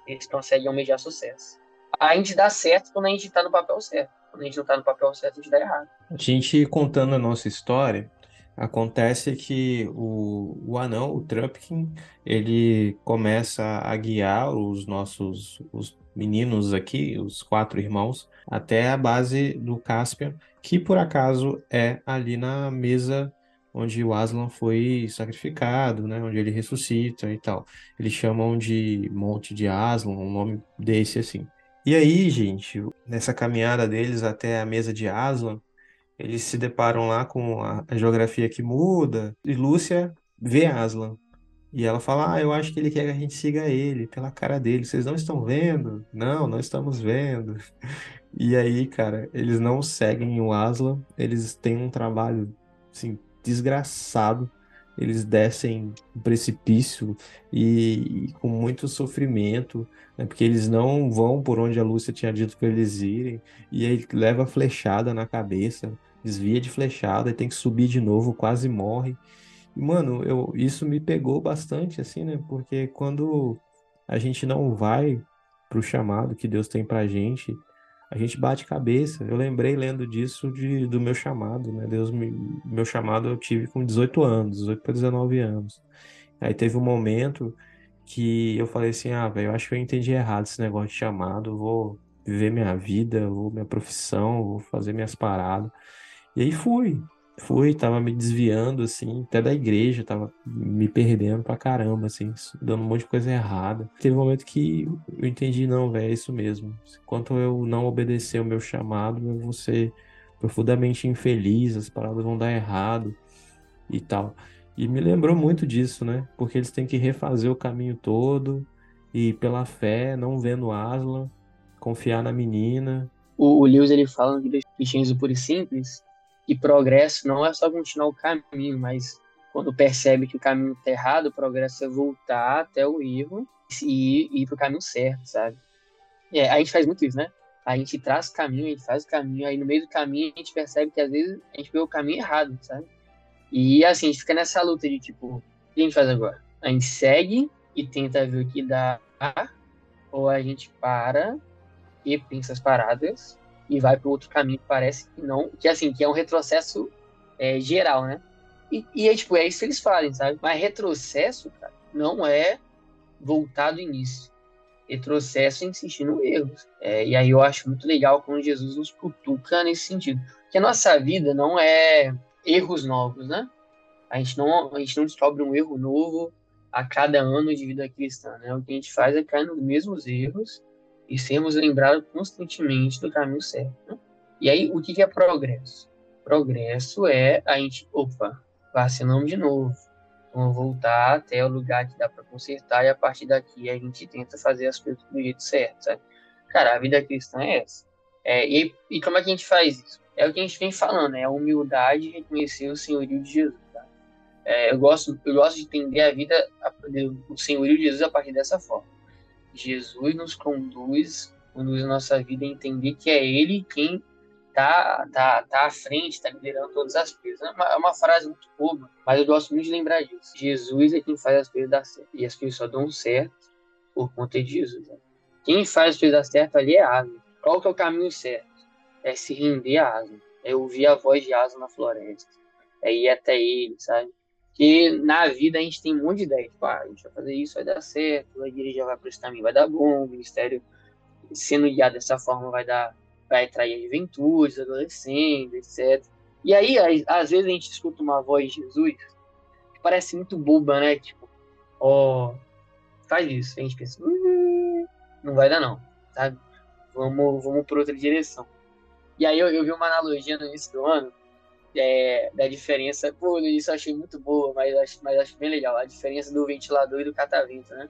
eles conseguem almejar sucesso. A gente dá certo quando a gente tá no papel certo. Quando a gente não tá no papel certo, a gente dá errado. A gente contando a nossa história, Acontece que o, o anão, o Trumpkin, ele começa a guiar os nossos os meninos aqui, os quatro irmãos, até a base do Caspian, que por acaso é ali na mesa onde o Aslan foi sacrificado, né, onde ele ressuscita e tal. Eles chamam de Monte de Aslan, um nome desse assim. E aí, gente, nessa caminhada deles até a mesa de Aslan, eles se deparam lá com a, a geografia que muda, e Lúcia vê Aslan. E ela fala: Ah, eu acho que ele quer que a gente siga ele, pela cara dele. Vocês não estão vendo? Não, não estamos vendo. E aí, cara, eles não seguem o Aslan, eles têm um trabalho, assim, desgraçado. Eles descem um precipício e, e com muito sofrimento, né, porque eles não vão por onde a Lúcia tinha dito para eles irem. E aí leva flechada na cabeça desvia de flechada e tem que subir de novo, quase morre. E, mano, eu, isso me pegou bastante, assim, né? Porque quando a gente não vai pro chamado que Deus tem pra gente, a gente bate cabeça. Eu lembrei lendo disso de, do meu chamado, né? Deus me, meu chamado eu tive com 18 anos, 18 para 19 anos. Aí teve um momento que eu falei assim: "Ah, velho, eu acho que eu entendi errado esse negócio de chamado, vou viver minha vida, vou minha profissão, vou fazer minhas paradas". E aí fui, fui, tava me desviando, assim, até da igreja, tava me perdendo pra caramba, assim, dando um monte de coisa errada. Teve um momento que eu entendi, não, velho, é isso mesmo. Enquanto eu não obedecer o meu chamado, eu vou ser profundamente infeliz, as paradas vão dar errado e tal. E me lembrou muito disso, né? Porque eles têm que refazer o caminho todo e pela fé, não vendo Aslan, confiar na menina. O, o Lewis ele fala que deixa do puro e simples e progresso não é só continuar o caminho, mas quando percebe que o caminho está errado, o progresso é voltar até o erro e, ir para o caminho certo, sabe? É, a gente faz muito isso, né? A gente traz o caminho, a gente faz o caminho, aí no meio do caminho a gente percebe que às vezes a gente pegou o caminho errado, sabe? E assim, a gente fica nessa luta de tipo, o que a gente faz agora? A gente segue e tenta ver o que dá, ou a gente para e pensa as paradas e vai para outro caminho parece que não, que assim, que é um retrocesso é, geral, né? E, e é, tipo, é isso que eles fazem, sabe? Mas retrocesso, cara, não é voltar do início. Retrocesso é insistir no erro. É, e aí eu acho muito legal quando Jesus nos cutuca nesse sentido. Que a nossa vida não é erros novos, né? A gente não, a gente não descobre um erro novo a cada ano de vida cristã, né? O que a gente faz é cair nos mesmos erros e sermos lembrados constantemente do caminho certo. Né? E aí, o que é progresso? Progresso é a gente, opa, vacinamos de novo, vamos voltar até o lugar que dá para consertar e a partir daqui a gente tenta fazer as coisas do jeito certo, sabe? Cara, a vida cristã é essa. É, e, e como é que a gente faz isso? É o que a gente vem falando, é a humildade e reconhecer o senhorio de Jesus. Tá? É, eu, gosto, eu gosto de entender a vida, o senhorio de Jesus a partir dessa forma Jesus nos conduz, conduz a nossa vida a entender que é Ele quem tá, tá, tá à frente, está liderando todas as coisas. É uma, é uma, frase muito boba, mas eu gosto muito de lembrar disso. Jesus é quem faz as coisas dar certo. E as coisas só dão certo por conta de Jesus. Né? Quem faz as coisas dar certo ali é Aslan. Qual que é o caminho certo? É se render a Aslan. É ouvir a voz de Aslan na floresta. É ir até ele, sabe? Porque na vida a gente tem um monte de ideia. Tipo, ah, a gente vai fazer isso, vai dar certo, a igreja vai para esse caminho, vai dar bom, o ministério sendo guiado dessa forma vai dar, vai atrair a juventude, adolescentes, etc. E aí, às vezes a gente escuta uma voz de Jesus que parece muito boba, né? Tipo, ó, oh, faz isso. A gente pensa, não vai dar não, sabe? Vamos, vamos por outra direção. E aí eu, eu vi uma analogia no início do ano é, da diferença. Pô, no início eu achei muito boa, mas acho, mas acho bem legal. A diferença do ventilador e do catavento, né?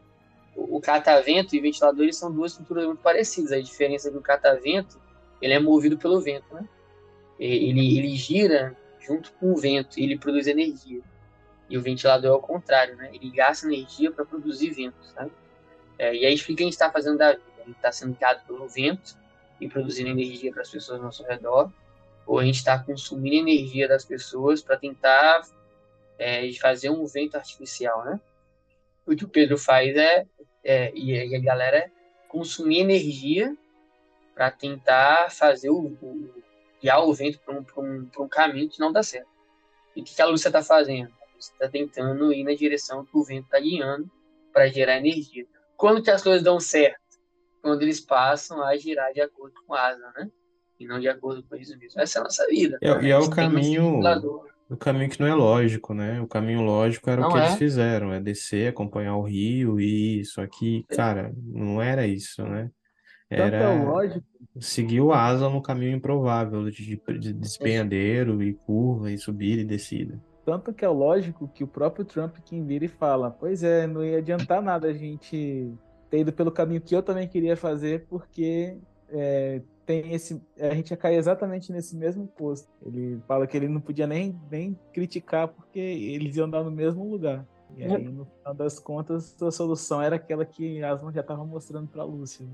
O, o catavento e ventilador eles são duas estruturas muito parecidas. A diferença é que o catavento ele é movido pelo vento, né? Ele, ele gira junto com o vento, ele produz energia. E o ventilador é o contrário, né? Ele gasta energia para produzir vento, sabe? É, e aí explica o que a gente está fazendo da vida. A gente está sendo guiado pelo vento e produzindo energia para as pessoas ao nosso redor, ou a gente está consumindo energia das pessoas para tentar é, fazer um vento artificial, né? O que o Pedro faz é, é e a galera consumir energia para tentar fazer o, o, guiar o vento para um, um, um caminho que não dá certo. E o que a Lúcia está fazendo? Está tentando ir na direção que o vento está guiando para gerar energia. Quando que as coisas dão certo? Quando eles passam a girar de acordo com a asa, né? E não de acordo com isso mesmo. Essa é a nossa vida. E, é, e é o caminho, o caminho que não é lógico, né? O caminho lógico era não o que é? eles fizeram, é descer, acompanhar o rio e isso aqui, cara, não era isso, né? Era Tanto é lógico. seguir o asa no caminho improvável de, de despenhadeiro e curva e subida e descida. Tanto que é lógico que o próprio Trump quem vira e fala, pois é, não ia adiantar nada a gente ter ido pelo caminho que eu também queria fazer, porque é, tem esse, a gente ia cair exatamente nesse mesmo posto. Ele fala que ele não podia nem, nem criticar porque eles iam andar no mesmo lugar. E aí, no final das contas, a solução era aquela que Aslan já estava mostrando para Lúcia.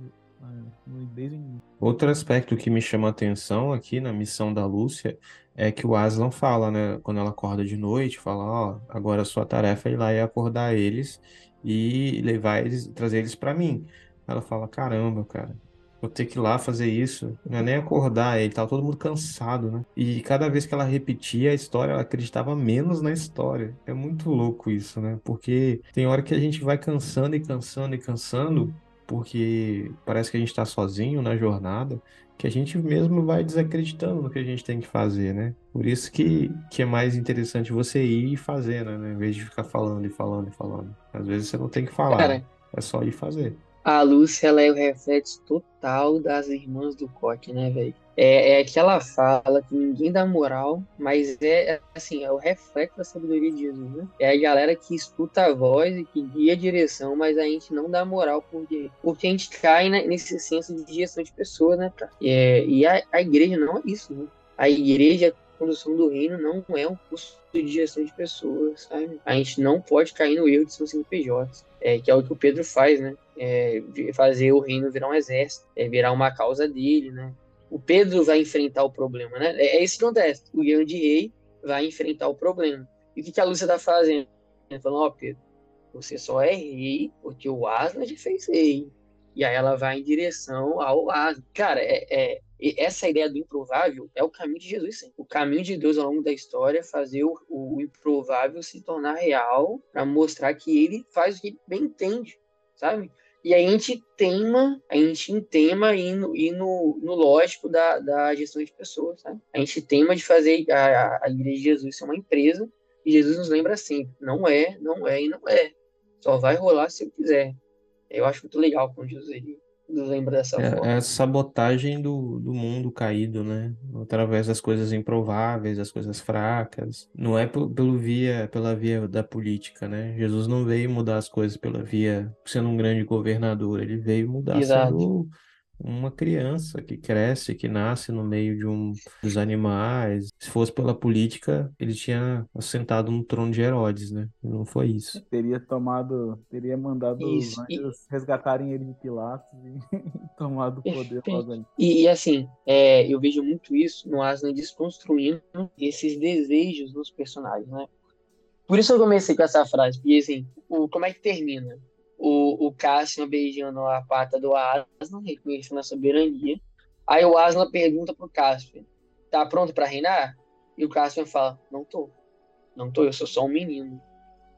Desde Outro aspecto que me chama a atenção aqui na missão da Lúcia é que o Aslan fala, né, quando ela acorda de noite, fala, ó, agora a sua tarefa é ir lá e acordar eles e levar eles, trazer eles para mim. Ela fala, caramba, cara, vou ter que ir lá fazer isso. Não é nem acordar, ele tava todo mundo cansado, né? E cada vez que ela repetia a história, ela acreditava menos na história. É muito louco isso, né? Porque tem hora que a gente vai cansando e cansando e cansando porque parece que a gente está sozinho na jornada, que a gente mesmo vai desacreditando no que a gente tem que fazer, né? Por isso que, que é mais interessante você ir e fazer, né? Em vez de ficar falando e falando e falando. Às vezes você não tem que falar, Cara, é só ir fazer. A Lúcia, ela é o reflexo total das irmãs do Coque, né, velho? É, é aquela fala que ninguém dá moral, mas é assim, é o reflexo da sabedoria de Jesus, né? É a galera que escuta a voz e que guia a direção, mas a gente não dá moral porque, porque a gente cai nesse senso de gestão de pessoas, né, cara? É, e a, a igreja não é isso, né? A igreja, condução do reino não é um curso de gestão de pessoas, sabe? A gente não pode cair no erro de ser um CNPJ, é, que é o que o Pedro faz, né? É, fazer o reino virar um exército, é, virar uma causa dele, né? o Pedro vai enfrentar o problema, né? É, é isso que acontece. O grande rei vai enfrentar o problema. E o que, que a Lúcia está fazendo? Ela falando, ó, oh, Pedro, você só é rei porque o Aslan te fez rei. E aí ela vai em direção ao Aslan. Cara, é, é, essa ideia do improvável é o caminho de Jesus, sim. O caminho de Deus ao longo da história é fazer o, o improvável se tornar real para mostrar que ele faz o que bem entende, sabe? E a gente tema, a gente entema e no, e no, no lógico da, da gestão de pessoas, sabe? A gente tema de fazer a, a Igreja de Jesus ser uma empresa e Jesus nos lembra sempre, não é, não é e não é. Só vai rolar se eu quiser. Eu acho muito legal quando Jesus ele lembra dessa é, forma. É a sabotagem do, do mundo caído, né? Através das coisas improváveis, das coisas fracas. Não é pelo via, pela via da política, né? Jesus não veio mudar as coisas pela via sendo um grande governador, ele veio mudar Exato. sendo uma criança que cresce, que nasce no meio de um dos animais. Se fosse pela política, ele tinha assentado no trono de Herodes, né? Não foi isso. Teria tomado, teria mandado isso. os anjos e... resgatarem ele de Pilatos e tomado o poder E, e assim, é, eu vejo muito isso no Aslan desconstruindo esses desejos nos personagens, né? Por isso eu comecei com essa frase, porque assim, o, como é que termina? O, o Cassian beijando a pata do Aslan, reconhecendo a soberania. Aí o Aslan pergunta pro Caspian, tá pronto para reinar? E o Caspian fala, não tô. Não tô, eu sou só um menino.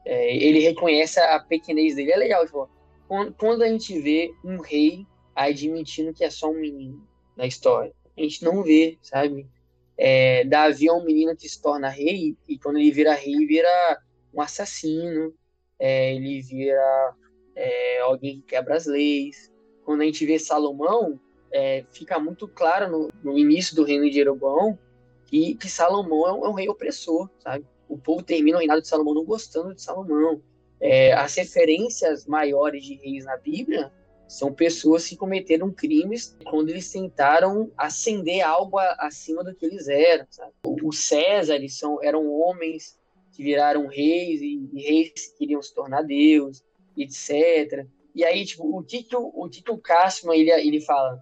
É, ele reconhece a pequenez dele. É legal, tipo, quando, quando a gente vê um rei admitindo que é só um menino na história, a gente não vê, sabe? É, Davi é um menino que se torna rei e quando ele vira rei, vira um assassino, é, ele vira é, alguém que quebra as leis. Quando a gente vê Salomão, é, fica muito claro no, no, início do reino de Jeroboão que, que Salomão é um, é um rei opressor, sabe? O povo termina o reinado de Salomão não gostando de Salomão. É, as referências maiores de reis na Bíblia são pessoas que cometeram crimes quando eles tentaram ascender algo a, acima do que eles eram. Sabe? Os Césares são, eram homens que viraram reis e, e reis que queriam se tornar Deus, etc. E aí, tipo, o Tito, o Tito Cassman, ele, ele fala,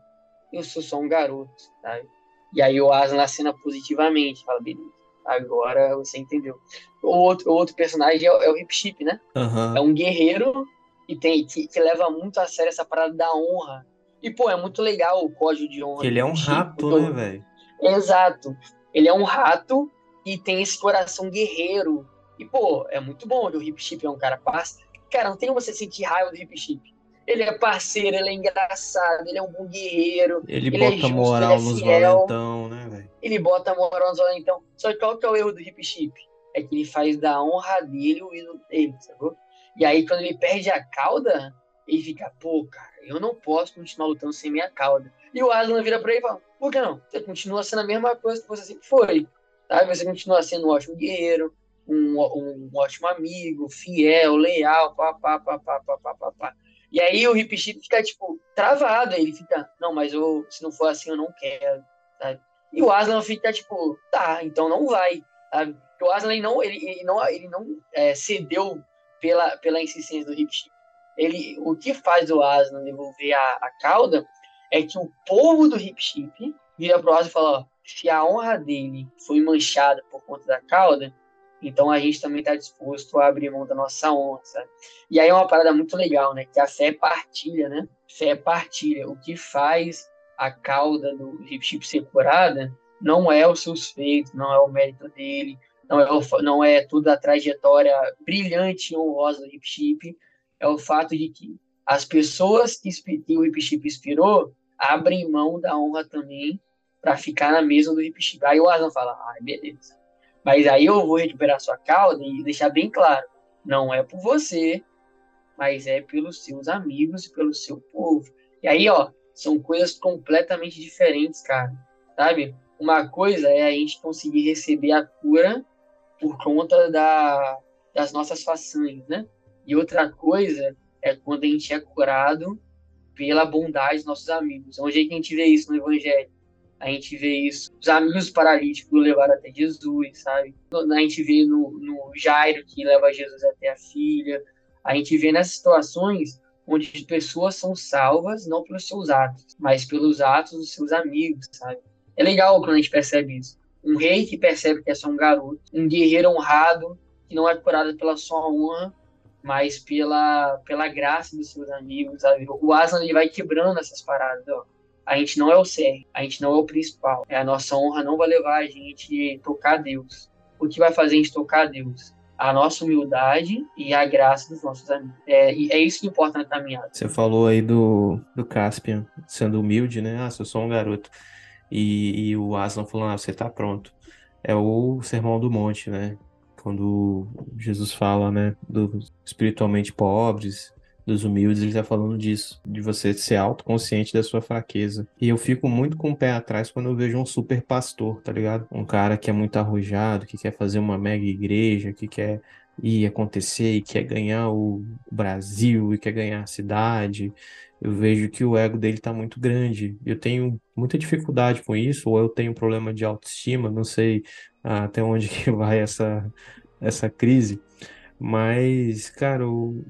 eu sou só um garoto, sabe? E aí o Aslan acena positivamente, fala, beleza, agora você entendeu. O outro, o outro personagem é, é o Hip Chip, né? Uhum. É um guerreiro que, tem, que, que, leva muito a sério essa parada da honra. E, pô, é muito legal o código de honra. Ele é um rato, né, velho? Exato. Ele é um rato e tem esse coração guerreiro. E, pô, é muito bom. O Hip Chip é um cara parceiro. Cara, não tem como você sentir raiva do Hip Chip. Ele é parceiro, ele é engraçado, ele é um bom guerreiro. Ele, ele bota é justo, moral ele é nos valentão, né, velho? Ele bota moral nos valentão. Só que qual que é o erro do Hip Chip? É que ele faz da honra dele o ídolo dele, sacou? E aí, quando ele perde a cauda, ele fica, pô, cara, eu não posso continuar lutando sem minha cauda. E o Aslan vira pra ele e fala, por que não? Você continua sendo a mesma coisa que você sempre foi. Sabe? Você continua sendo um ótimo guerreiro, um, um, ótimo amigo, fiel, leal, pá, pá, pá, pá, pá, pá, pá, pá. E aí o Hip Chip fica, tipo, travado. Ele fica, não, mas eu, se não for assim, eu não quero, sabe? E o Aslan fica, tipo, tá, então não vai, sabe? O Aslan, não, ele, ele não, ele não é, cedeu pela, pela insistência do Hip Chip. Ele, o que faz o Aslan devolver a, a cauda é que o povo do Hip Chip vira pro Aslan e fala, ó, se a honra dele foi manchada por conta da cauda, então a gente também está disposto a abrir mão da nossa honra? E aí é uma parada muito legal, né? Que a fé partilha, né? Fé é partilha. O que faz a cauda do Hip Chip ser curada não é os seus feitos, não é o mérito dele, não é, o, não é toda a trajetória brilhante e honrosa do Hip Chip, é o fato de que as pessoas que, o Hip Chip inspirou abrem mão da honra também para ficar na mesa do Hip Chip. Aí o Aslan fala, ah, beleza. Mas aí eu vou recuperar sua cauda e deixar bem claro, não é por você, mas é pelos seus amigos e pelo seu povo. E aí, ó, são coisas completamente diferentes, cara. Sabe? Uma coisa é a gente conseguir receber a cura por conta da, das nossas façanhas, né? E outra coisa é quando a gente é curado pela bondade dos nossos amigos. Onde é que a gente vê isso no Evangelho? A gente vê isso, os amigos paralíticos levaram até Jesus, sabe? A gente vê no, no Jairo que leva Jesus até a filha. A gente vê nessas situações onde as pessoas são salvas não pelos seus atos, mas pelos atos dos seus amigos, sabe? É legal quando a gente percebe isso. Um rei que percebe que é só um garoto, um guerreiro honrado que não é curado pela sua honra, mas pela, pela graça dos seus amigos, sabe? O Aslan ele vai quebrando essas paradas, ó a gente não é o CR, a gente não é o principal. É a nossa honra não vai levar a gente a tocar Deus. O que vai fazer a gente tocar Deus? A nossa humildade e a graça dos nossos amigos. É, é isso que importa na caminhada. Você falou aí do, do Caspian sendo humilde, né? Ah, eu sou um garoto. E, e o Aslan falando, ah, você tá pronto. É o Sermão do Monte, né? Quando Jesus fala, né, dos espiritualmente pobres, dos humildes, ele está falando disso, de você ser autoconsciente da sua fraqueza. E eu fico muito com o pé atrás quando eu vejo um super pastor, tá ligado? Um cara que é muito arrojado, que quer fazer uma mega igreja, que quer ir acontecer e quer ganhar o Brasil e quer ganhar a cidade. Eu vejo que o ego dele tá muito grande. Eu tenho muita dificuldade com isso, ou eu tenho problema de autoestima, não sei até onde que vai essa, essa crise. Mas, cara, o,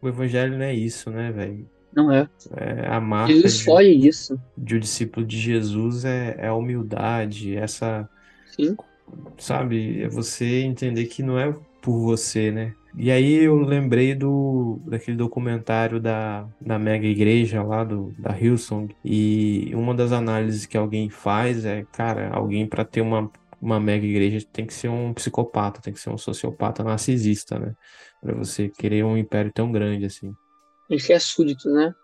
o evangelho não é isso, né, velho? Não é. É a marca Jesus de, foge disso. de um discípulo de Jesus é, é a humildade, essa, Sim. sabe, é você entender que não é por você, né? E aí eu lembrei do daquele documentário da, da mega igreja lá do da Hillsong e uma das análises que alguém faz é, cara, alguém para ter uma uma mega igreja tem que ser um psicopata, tem que ser um sociopata narcisista, né? Para você querer um império tão grande assim. Ele é súdito, né?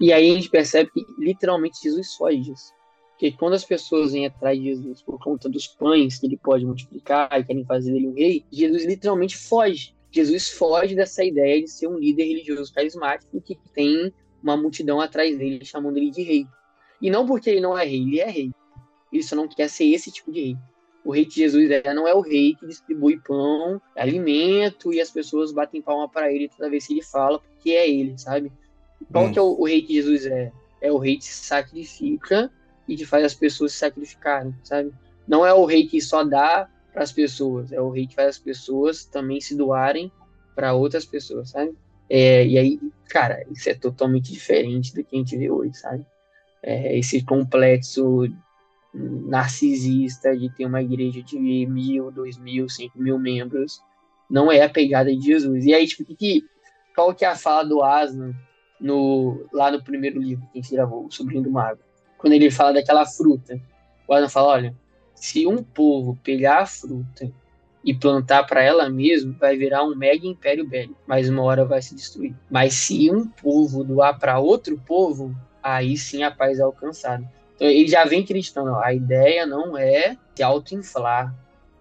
E aí a gente percebe que literalmente Jesus foge disso. Porque quando as pessoas vêm atrás de Jesus por conta dos pães que ele pode multiplicar e querem fazer dele um rei, Jesus literalmente foge. Jesus foge dessa ideia de ser um líder religioso carismático que tem uma multidão atrás dele chamando ele de rei. E não porque ele não é rei, ele é rei. Ele só não quer ser esse tipo de rei. O rei que Jesus não é o rei que distribui pão, alimento e as pessoas batem palma para ele toda vez que ele fala, porque é ele, sabe? Qual Hum. que é o, o rei que Jesus é? É o rei que se sacrifica e que faz as pessoas se sacrificarem, sabe? Não é o rei que só dá para as pessoas, é o rei que faz as pessoas também se doarem para outras pessoas, sabe? É, e aí, cara, isso é totalmente diferente do que a gente vê hoje, sabe? É, esse complexo narcisista de ter uma igreja de mil, dois mil, cinco mil membros, não é a pegada de Jesus. E aí, tipo, que, que, qual que é a fala do Aslan no, lá no primeiro livro que a gente gravou, O Sobrinho do Mago? Quando ele fala daquela fruta, o Aslan fala, olha, se um povo pegar a fruta e plantar para ela mesma, vai virar um mega império bélico, mas uma hora vai se destruir. Mas se um povo doar para outro povo, aí sim a paz é alcançada. Ele já vem ó, a ideia não é se autoinflar,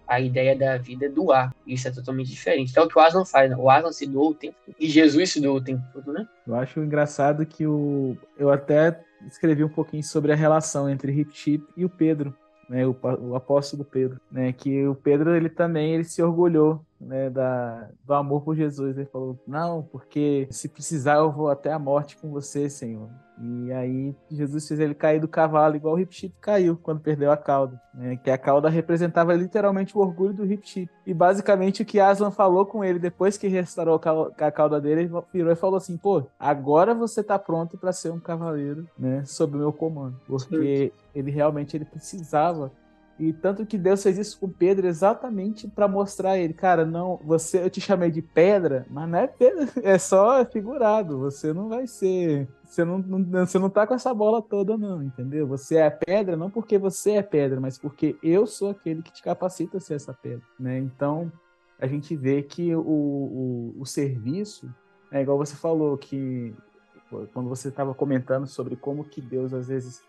a ideia da vida é doar. Isso é totalmente diferente. Então é o que o Aslan faz, né? O Aslan se doou o tempo. E Jesus se doou o tempo todo, né? Eu acho engraçado que o. Eu até escrevi um pouquinho sobre a relação entre Hip e o Pedro, né? O, o apóstolo Pedro, né? Que o Pedro ele também ele se orgulhou, né? Da, do amor por Jesus. Ele falou: Não, porque se precisar eu vou até a morte com você, Senhor. E aí Jesus fez ele cair do cavalo, igual o Hip Chip caiu quando perdeu a cauda. Né? Que a cauda representava literalmente o orgulho do Hip Chip. E basicamente o que Aslan falou com ele depois que restaurou a cauda dele, ele virou e falou assim: pô, agora você tá pronto para ser um cavaleiro, né? Sob o meu comando. Porque ele realmente ele precisava. E tanto que Deus fez isso com Pedro exatamente para mostrar ele, cara, não, você eu te chamei de pedra, mas não é pedra, é só figurado. Você não vai ser, você não, não- você não tá com essa bola toda não, entendeu? Você é pedra não porque você é pedra, mas porque eu sou aquele que te capacita a ser essa pedra, né? Então a gente vê que o, o, o serviço é igual você falou que quando você estava comentando sobre como que Deus às vezes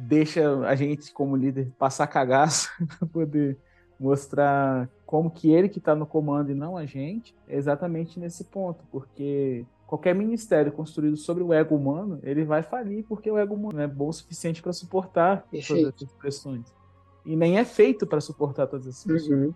deixa a gente como líder passar cagaço para poder mostrar como que ele que está no comando e não a gente, é exatamente nesse ponto, porque qualquer ministério construído sobre o ego humano, ele vai falir porque o ego humano não é bom o suficiente para suportar todas essas pressões. E nem é feito para suportar todas essas pressões. Uhum.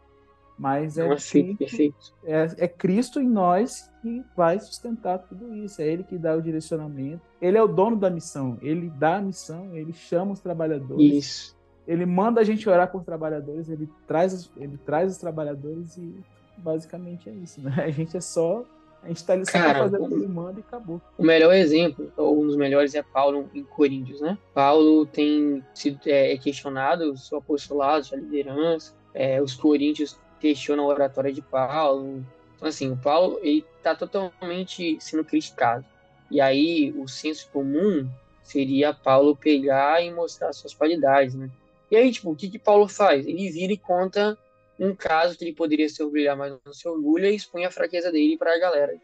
Mas é, é Cristo- é, é Cristo em nós que vai sustentar tudo isso. É Ele que dá o direcionamento. Ele é o dono da missão. Ele dá a missão, ele chama os trabalhadores, Isso. ele manda a gente orar com os trabalhadores, ele traz, os- ele traz os trabalhadores e basicamente é isso. Né? A gente é só. A gente está ali só Cara, fazer o que ele manda e acabou. O melhor exemplo, ou um dos melhores, é Paulo em Coríntios, né? Paulo tem sido é, questionado o seu apostolado, sua liderança. É, os coríntios questionam a oratória de Paulo. Então, assim, o Paulo ele está totalmente sendo criticado. E aí, o senso comum seria Paulo pegar e mostrar suas qualidades, né? E aí, tipo, o que que Paulo faz? Ele vira e conta um caso que ele poderia se orgulhar mais no seu orgulho e expõe a fraqueza dele para a galera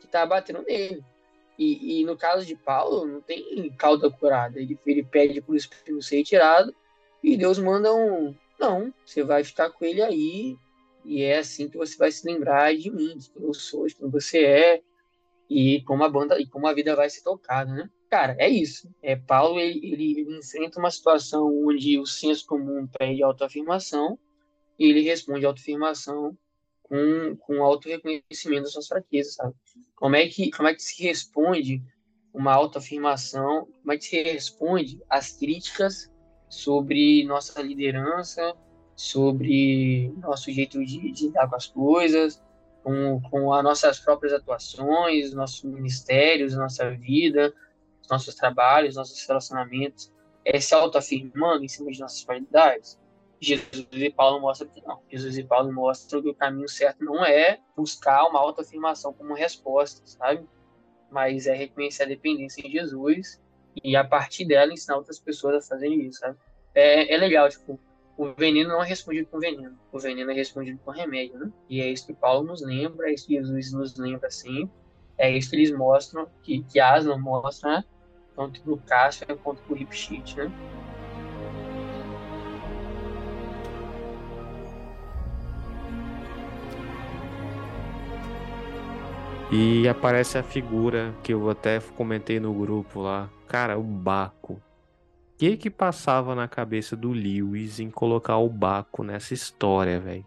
que tá batendo nele. E, e no caso de Paulo, não tem cauda curada. Ele, ele pede para o espinho ser retirado e Deus manda um. Não, você vai ficar com ele aí e é assim que você vai se lembrar de mim, de quem eu sou, de quem você é e como a banda e como a vida vai ser tocada, né? Cara, é isso. É Paulo ele, ele, enfrenta uma situação onde o senso comum pede autoafirmação e ele responde autoafirmação com com auto-reconhecimento das suas fraquezas, sabe? Como é que como é que se responde uma autoafirmação? Como é que se responde às críticas sobre nossa liderança, sobre nosso jeito de, de lidar com as coisas, com, com as nossas próprias atuações, nossos ministérios, nossa vida, os nossos trabalhos, nossos relacionamentos, é se autoafirmando em cima de nossas qualidades? Jesus e Paulo mostram que não. Jesus e Paulo mostram que o caminho certo não é buscar uma autoafirmação como resposta, sabe? Mas é reconhecer a dependência em Jesus e, a partir dela, ensinar outras pessoas a fazerem isso, sabe? É, é legal, tipo, o veneno não é respondido com veneno, o veneno é respondido com remédio, né? E é isso que Paulo nos lembra, é isso que Jesus nos lembra sempre, é isso que eles mostram, que, que Aslan mostra, né? Tanto pro Cássio quanto pro Ripchit, né? E aparece a figura que eu até comentei no grupo lá. Cara, o Baco. Que que passava na cabeça do Lewis em colocar o Baco nessa história, velho?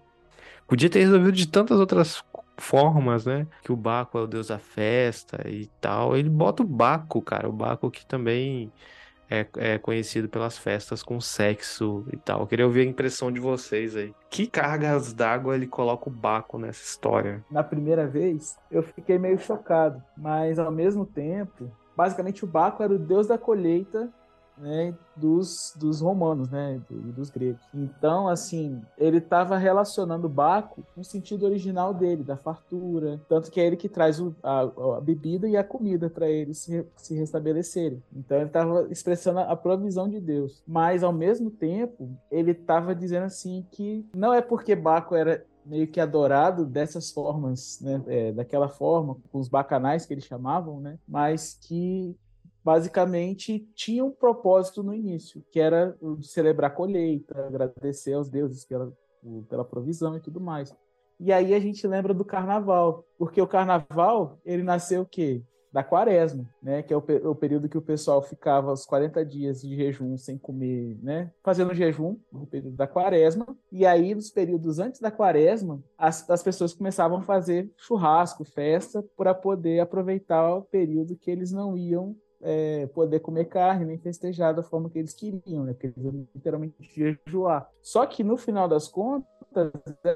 Podia ter resolvido de tantas outras formas, né? Que o Baco é o deus da festa e tal. Ele bota o Baco, cara. O Baco que também é, é conhecido pelas festas com sexo e tal. Eu queria ouvir a impressão de vocês aí. Que cargas d'água ele coloca o Baco nessa história? Na primeira vez, eu fiquei meio chocado, mas ao mesmo tempo, basicamente o Baco era o deus da colheita né, dos, dos romanos, né, do, dos gregos. Então, assim, ele estava relacionando Baco com o sentido original dele, da fartura, tanto que é ele que traz o, a, a, bebida e a comida para eles se, se restabelecerem. Então, ele estava expressando a provisão de Deus, mas ao mesmo tempo ele estava dizendo assim que não é porque Baco era meio que adorado dessas formas, né, é, daquela forma, com os bacanais que eles chamavam, né, mas que basicamente tinha um propósito no início, que era o de celebrar a colheita, agradecer aos deuses pela, pela provisão e tudo mais. E aí a gente lembra do carnaval, porque o carnaval, ele nasceu o quê? Da quaresma, né? Que é o, o, período que o pessoal ficava os 40 dias de jejum sem comer, né? Fazendo jejum, no período da quaresma. E aí, nos períodos antes da quaresma, as, as pessoas começavam a fazer churrasco, festa, para poder aproveitar o período que eles não iam é, poder comer carne nem festejar da forma que eles queriam, né? Porque eles iam literalmente jejuar. Só que no final das contas,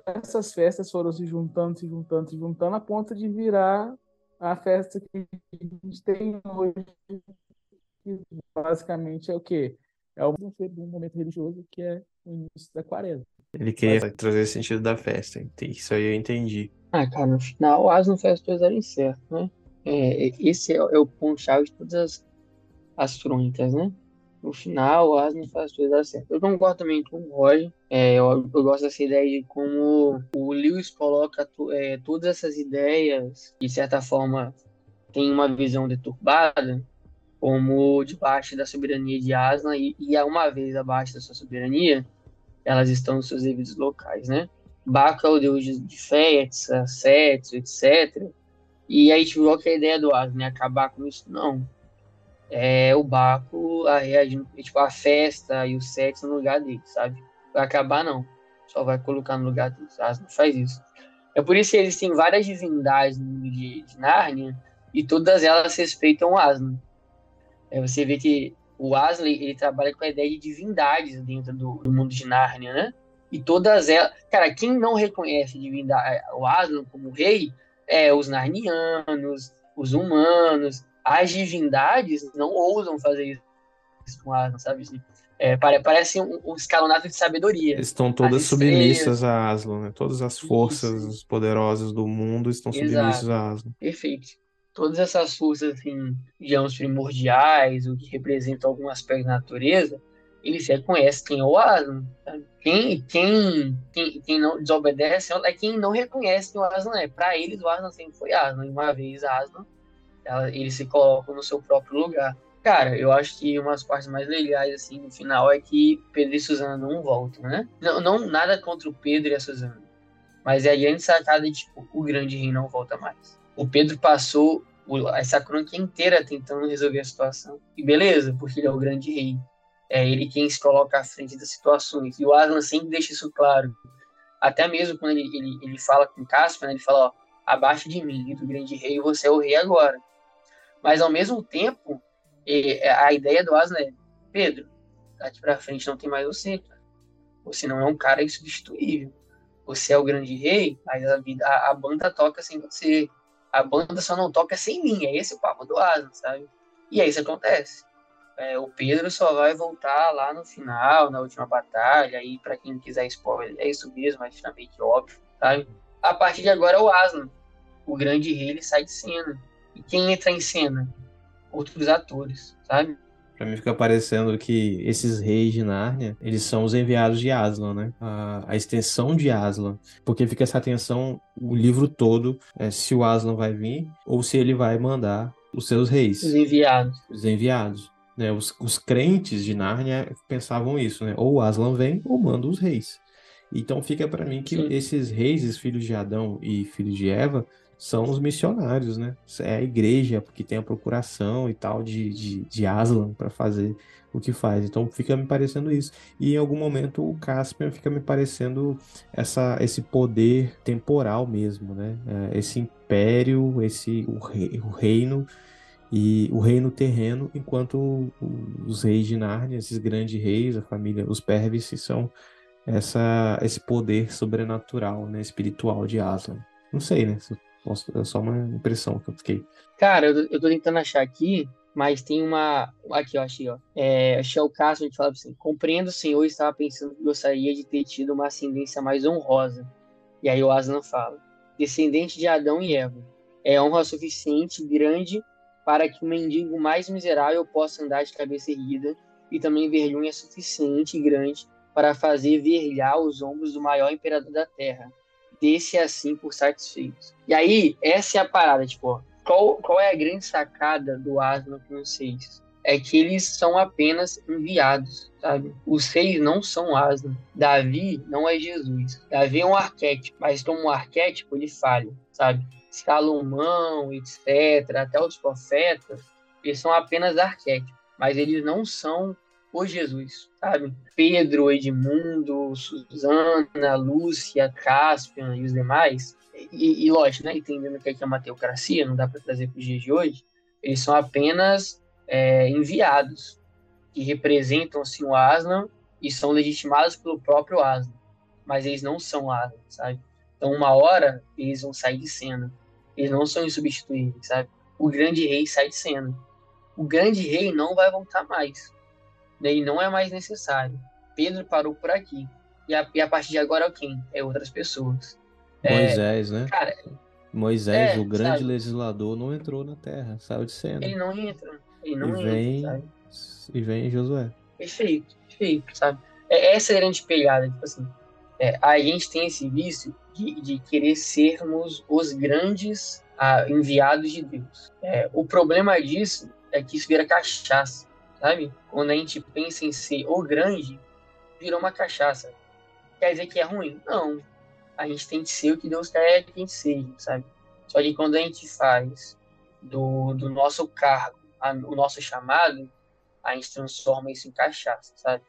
essas festas foram se juntando, se juntando, se juntando, a ponto de virar a festa que a gente tem hoje, que basicamente é o quê? É o um momento religioso que é o início da quaresma. Ele queria Mas... trazer esse sentido da festa, isso aí eu entendi. Ah, cara, no final as não fez as coisas darem certo, né? É, esse é, é o ponto-chave de todas as, as né? No final, as não faz as coisas certo. Eu concordo também com o Roger. É, eu, eu, gosto dessa ideia de como o Lewis coloca é, todas essas ideias, de certa forma, tem uma visão deturbada, como debaixo da soberania de Aslan, e, e uma vez abaixo da sua soberania, elas estão nos seus devidos locais, né? Baco é o deus de, de festas, sexo, etc. E aí, é a ideia do Aslan, né? Acabar com isso? Não. É o Baco a tipo, a festa e o sexo no lugar dele, sabe? Vai acabar, não. Só vai colocar no lugar dele. Aslan faz isso. É por isso que existem várias divindades no mundo de, de Nárnia e todas elas respeitam o Aslan. É, você vê que o Aslan, ele trabalha com a ideia de divindades dentro do, do mundo de Nárnia, né? E todas elas... Cara, quem não reconhece divindade, o Aslan como rei é, os narnianos, os humanos, as divindades não ousam fazer isso com Aslan, sabe? Assim, é, parece um, um, escalonato de sabedoria. Estão todas submissas a Aslan, né? Todas as forças isso. poderosas do mundo estão Exato. submissas a Aslan. Perfeito. Todas essas forças, assim, digamos, primordiais, o que representa algum aspecto da natureza, eles reconhecem quem é o. Quem, quem, quem, quem não desobedece é quem não reconhece que o Aslan é. Para eles, o Aslan sempre foi Aslan. E uma vez Aslan, ela, eles se colocam no seu próprio lugar. Cara, eu acho que uma das partes mais legais, assim, no final, é que Pedro e Suzana não voltam, né? Não, não nada contra o Pedro e a Suzana. Mas é a grande sacada de, tipo, o grande rei não volta mais. O Pedro passou essa crônica inteira tentando resolver a situação. E beleza, porque ele é o grande rei é ele quem se coloca à frente das situações. E o Aslan sempre deixa isso claro. Até mesmo quando ele, ele, ele fala com Caspian, né, ele fala, ó, abaixo de mim, do grande rei, você é o rei agora. Mas, ao mesmo tempo, a ideia do Aslan é, Pedro, daqui para frente não tem mais você, cara. Você não é um cara insubstituível. Você é o grande rei, mas a, vida, a, a banda toca sem você. A banda só não toca sem mim. É esse o papo do Aslan, sabe? E aí isso acontece. É, o Pedro só vai voltar lá no final, na última batalha, e para quem quiser spoiler, é isso mesmo, é finalmente óbvio, sabe? A partir de agora é o Aslan, o grande rei, ele sai de cena. E quem entra em cena? Outros atores, sabe? Pra mim fica parecendo que esses reis de Nárnia, eles são os enviados de Aslan, né? A, a extensão de Aslan. Porque fica essa atenção o livro todo, é, se o Aslan vai vir ou se ele vai mandar os seus reis. Os enviados. Os enviados. Né, os, os crentes de Nárnia pensavam isso, né? Ou Aslan vem ou manda os reis. Então fica para mim que Sim. esses reis, os filhos de Adão e filhos de Eva, são os missionários, né? É a igreja que tem a procuração e tal de, de, de Aslan para fazer o que faz. Então fica me parecendo isso. E em algum momento o Caspian fica me parecendo essa, esse poder temporal mesmo, né? É, esse império, esse o, rei, o reino e o reino terreno, enquanto os reis de Nárnia, esses grandes reis, a família, os Pervis, são essa, esse poder sobrenatural, né, espiritual de Aslan. Não sei, né? É só uma impressão que eu fiquei. Cara, eu, eu tô tentando achar aqui, mas tem uma. Aqui, eu achei, ó. É, achei o caso onde fala assim: compreendo, senhor, estava pensando que gostaria de ter tido uma ascendência mais honrosa. E aí o Aslan fala: descendente de Adão e Eva. É honra suficiente, grande, para que o mendigo mais miserável possa andar de cabeça erguida, e também vergonha suficiente e grande para fazer vergalhar os ombros do maior imperador da terra. Desse assim por satisfeitos. E aí, essa é a parada, tipo, qual, qual é a grande sacada do Aslan com os seis? É que eles são apenas enviados, sabe? Os seis não são Aslan. Davi não é Jesus. Davi é um arquétipo, mas como um arquétipo ele falha, sabe? Salomão, etc., até os profetas, eles são apenas arquétipos, mas eles não são por Jesus, sabe? Pedro, Edmundo, Susana, Lúcia, Caspian e os demais, e, e lógico, né, entendendo que é uma teocracia, não dá para trazer para os dias de hoje, eles são apenas é, enviados, que representam assim, o Aslan e são legitimados pelo próprio Aslan, mas eles não são Aslan, sabe? Então, uma hora, eles vão sair de cena. Eles não são insubstituíveis, sabe? O grande rei sai de cena. O grande rei não vai voltar mais né, e não é mais necessário. Pedro parou por aqui. E a, e a partir de agora é quem? É outras pessoas. É, Moisés, é, né? Cara, Moisés, é, o grande sabe? legislador, não entrou na terra, saiu de cena. Ele não entra. Ele não e vem, entra, E vem Josué. Perfeito, perfeito, sabe? É, essa é a grande pegada, tipo assim. É, a gente tem esse vício de, de querer sermos os grandes ah, enviados de Deus. É, o problema disso é que isso vira cachaça sabe? Quando a gente pensa em ser o grande, virou uma cachaça. Quer dizer que é ruim? Não. A gente tem que ser o que Deus quer que a gente seja, sabe? Só que quando a gente faz do, do nosso cargo a, o nosso chamado, a gente transforma isso em cachaça, sabe?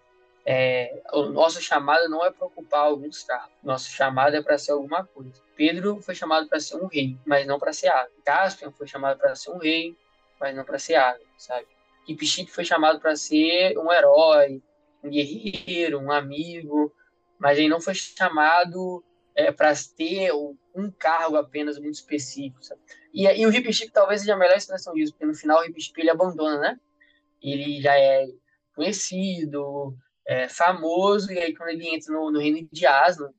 É, o nosso chamado não é para ocupar alguns cargos. Nosso chamado é para ser alguma coisa. Pedro foi chamado para ser um rei, mas não para ser água. Caspian foi chamado para ser um rei, mas não para ser água, sabe? Pichique foi chamado para ser um herói, um guerreiro, um amigo, mas ele não foi chamado é, para ter um cargo apenas muito específico. Sabe? E, e o Hip Chip talvez seja a melhor expressão disso, porque no final o Hip Chip ele abandona, né? Ele já é conhecido, é, famoso, e aí quando ele entra no, no reino de Aslan,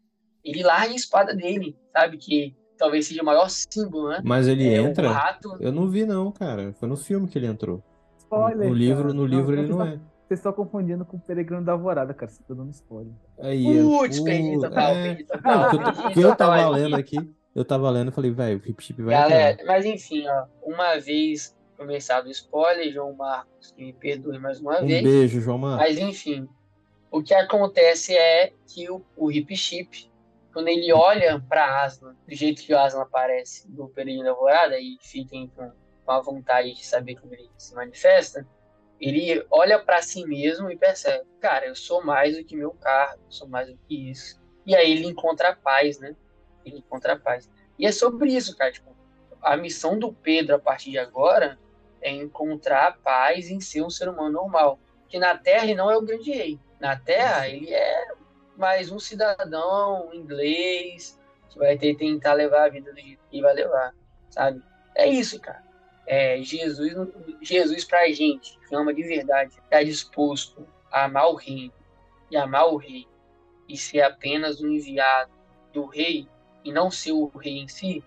ele larga a espada dele, sabe? Que talvez seja o maior símbolo, né? Mas ele é, entra? Rato... Eu não vi não, cara. Foi no filme que ele entrou. Spoiler. No livro, no livro não, ele não é. Vocês estão confundindo com o Peregrino da Alvorada, cara. Você tá dando spoiler. Aí, Putz, perdi total, é... perdi total. Não, eu, eu tava lendo aqui, eu tava lendo e falei, velho, o Hip Chip vai Galera, entrar. mas enfim, ó, uma vez começado o spoiler, João Marcos, que me perdoe mais uma um vez. Um beijo, João Marcos. Mas enfim, o que acontece é que o, o Hip Chip, quando ele olha para Aslan, do jeito que o Aslan aparece no Peregrino da Alvorada, e fiquem com, com a vontade de saber como ele se manifesta, ele olha para si mesmo e percebe, cara, eu sou mais do que meu cargo, eu sou mais do que isso. E aí ele encontra a paz, né? Ele encontra a paz. E é sobre isso, cara. Tipo, a missão do Pedro a partir de agora é encontrar a paz em ser um ser humano normal. Que na Terra ele não é o grande rei. Na Terra ele é mais um cidadão inglês que vai ter tentar levar a vida do jeito que vai levar, sabe? É isso, cara é, Jesus, Jesus para a gente, que ama de verdade, está disposto a amar o reino e amar o rei e ser apenas um enviado do rei e não ser o rei em si,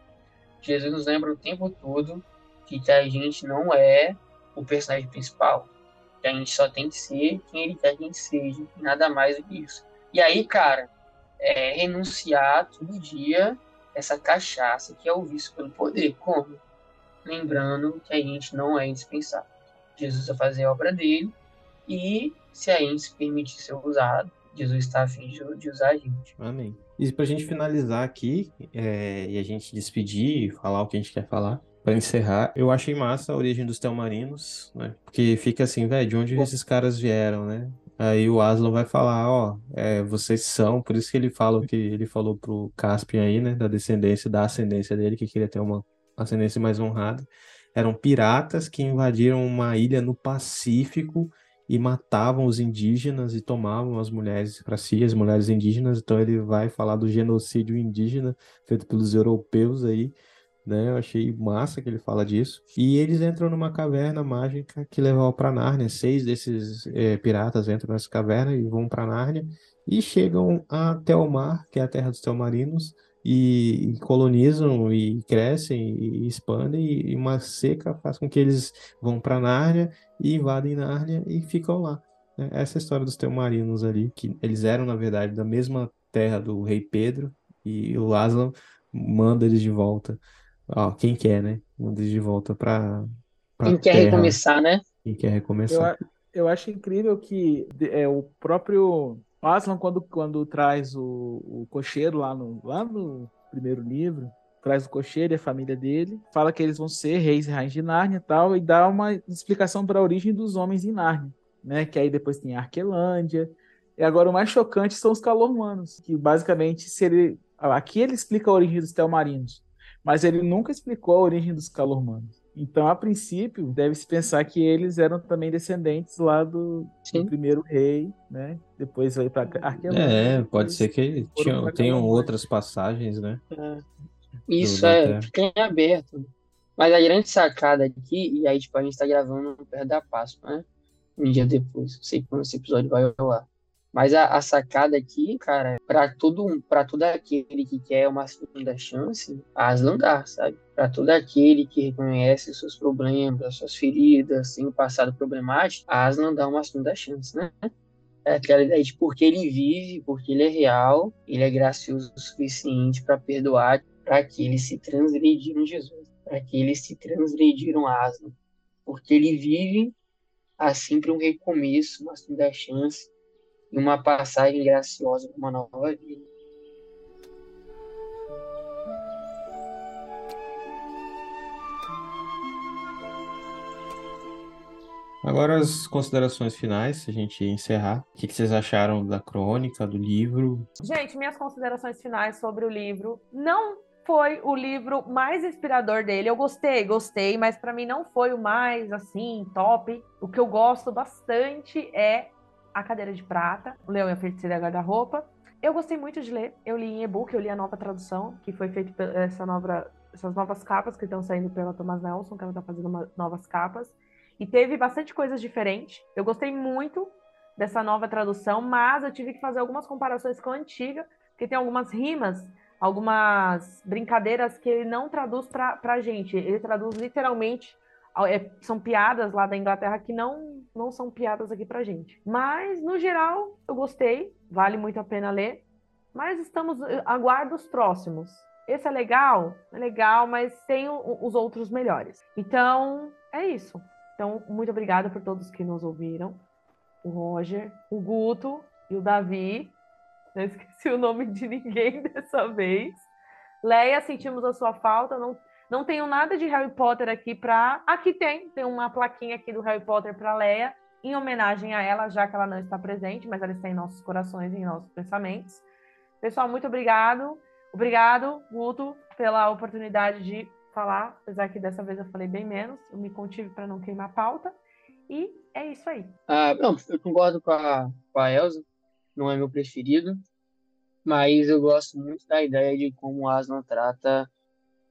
Jesus nos lembra o tempo todo que a gente não é o personagem principal, que a gente só tem que ser quem ele quer que a gente seja, nada mais do que isso. E aí, cara, é renunciar todo dia essa cachaça que é o vício pelo poder. Como? lembrando que a gente não é indispensável. Jesus vai fazer a obra dele e se a gente se permitir ser usado, Jesus está afim de usar a gente. Amém. E para a gente finalizar aqui é, e a gente despedir, falar o que a gente quer falar, Pra encerrar, eu achei massa a origem dos Telmarinos, né? Porque fica assim, velho, de onde esses caras vieram, né? Aí o Aslan vai falar, ó, é, vocês são, por isso que ele fala o que ele falou pro Caspian aí, né? Da descendência, da ascendência dele, que queria ter uma ascendência mais honrada. Eram piratas que invadiram uma ilha no Pacífico e matavam os indígenas e tomavam as mulheres para si, as mulheres indígenas. Então ele vai falar do genocídio indígena feito pelos europeus aí, né? Eu achei massa que ele fala disso. E eles entram numa caverna mágica que leva para Nárnia. Seis desses é, piratas entram nessa caverna e vão para Nárnia e chegam até o mar, que é a terra dos Telmarinos e, e colonizam e crescem e, expandem e, uma seca faz com que eles vão para Nárnia e invadem Nárnia e ficam lá. Né? Essa é história dos Telmarinos ali, que eles eram na verdade da mesma terra do rei Pedro e o Aslan manda eles de volta. Ó, quem quer, né? Manda de volta para quem quer terra. recomeçar, né? Quem quer recomeçar. Eu, eu acho incrível que é, o próprio Aslan, quando, quando traz o, o cocheiro lá no, lá no primeiro livro, traz o cocheiro e a família dele, fala que eles vão ser reis e rainhas de Nárnia e tal, e dá uma explicação para a origem dos homens em Nárnia, né? Que aí depois tem a Arquelândia. E agora o mais chocante são os calormanos, que basicamente se ele, aqui ele explica a origem dos telmarinos, mas ele nunca explicou a origem dos calormanos. Então, a princípio, deve-se pensar que eles eram também descendentes lá do, do primeiro rei, né? Depois veio para Arquelândia. É, pode ser que tinham, tenham outras passagens, né? É. Isso é, fica em aberto. Mas a grande sacada aqui, e aí, tipo, a gente tá gravando perto da Páscoa, né? Um dia depois. Não sei quando esse episódio vai rolar. Mas a, a sacada aqui, cara, para todo para todo aquele que quer uma segunda chance, Aslan dá, sabe? Para todo aquele que reconhece seus problemas, suas feridas, tem um passado problemático, Aslan dá uma segunda chance, né? É aquela ideia de porque ele vive, porque ele é real, ele é gracioso o suficiente para perdoar, para que eles se transgrediram Jesus, para que eles se transgrediram Aslan, porque ele vive há sempre um recomeço, uma segunda chance e uma passagem graciosa para uma nova vida. Agora as considerações finais, se a gente encerrar. O que vocês acharam da crônica, do livro? Gente, minhas considerações finais sobre o livro. Não foi o livro mais inspirador dele. Eu gostei, gostei, mas para mim não foi o mais assim top. O que eu gosto bastante é a Cadeira de Prata, O Leão e a Feiticeira da Guarda-Roupa. Eu gostei muito de ler, eu li em e-book, eu li a nova tradução, que foi feita essa nova, essas novas capas que estão saindo pela Thomas Nelson, que ela está fazendo uma, novas capas. E teve bastante coisas diferentes. Eu gostei muito dessa nova tradução, mas eu tive que fazer algumas comparações com a antiga, porque tem algumas rimas, algumas brincadeiras que ele não traduz para a gente. Ele traduz literalmente é, são piadas lá da Inglaterra que não, não são piadas aqui pra gente. Mas, no geral, eu gostei, vale muito a pena ler. Mas estamos, aguardo os próximos. Esse é legal? É legal, mas tem o, os outros melhores. Então, é isso. Então, muito obrigada por todos que nos ouviram. O Roger, o Guto e o Davi. Não esqueci o nome de ninguém dessa vez. Leia, sentimos a sua falta. Não não tenho nada de Harry Potter aqui para. Aqui tem, tem uma plaquinha aqui do Harry Potter para Leia, em homenagem a ela, já que ela não está presente, mas ela está em nossos corações e em nossos pensamentos. Pessoal, muito obrigado. Obrigado, Guto, pela oportunidade de falar, apesar que dessa vez eu falei bem menos, eu me contive para não queimar a pauta. E é isso aí. Ah, não, eu concordo com a, com a Elsa, não é meu preferido, mas eu gosto muito da ideia de como o Aslan trata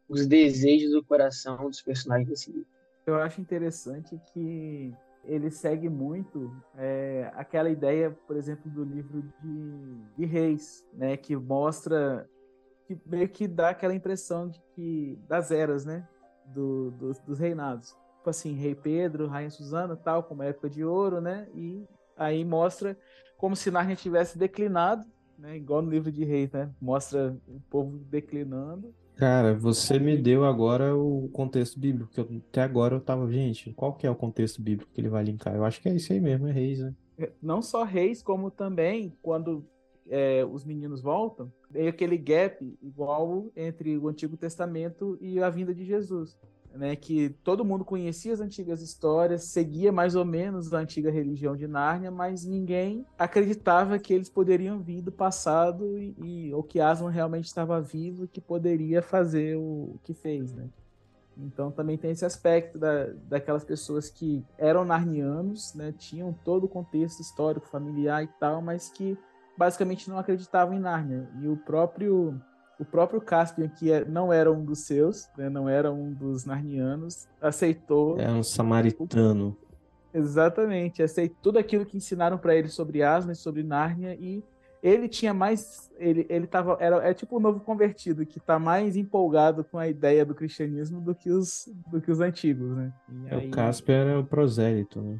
os desejos do coração dos personagens desse livro. Eu acho interessante que ele segue muito é, aquela ideia, por exemplo, do livro de, de Reis, né, que mostra, que meio que dá aquela impressão de que das eras, né, do, dos, dos reinados. Tipo assim, Rei Pedro, Rainha Susana, tal, como época de ouro, né, e aí mostra como se Narnia tivesse declinado, né, igual no livro de Reis, né, mostra o povo declinando Cara, você me deu agora o contexto bíblico, que eu, até agora eu tava, gente, qual que é o contexto bíblico que ele vai linkar? Eu acho que é isso aí mesmo, é reis, né? É, não só reis, como também quando é, os meninos voltam, tem aquele gap igual entre o Antigo Testamento e a vinda de Jesus. Né, que todo mundo conhecia as antigas histórias, seguia mais ou menos a antiga religião de Nárnia, mas ninguém acreditava que eles poderiam vir do passado e, e ou que Aslan realmente estava vivo e que poderia fazer o, o que fez, né? Então também tem esse aspecto da, daquelas pessoas que eram narnianos, né, tinham todo o contexto histórico, familiar e tal, mas que basicamente não acreditavam em Nárnia. E o próprio o próprio Caspian, que é, não era um dos seus, né, não era um dos narnianos, aceitou. É um samaritano. Exatamente, aceitou tudo aquilo que ensinaram para ele sobre Aslan e sobre Nárnia e ele tinha mais ele ele tava era é tipo o um novo convertido que está mais empolgado com a ideia do cristianismo do que os do que os antigos, né? E é, aí... O Caspian era o prosélito, né?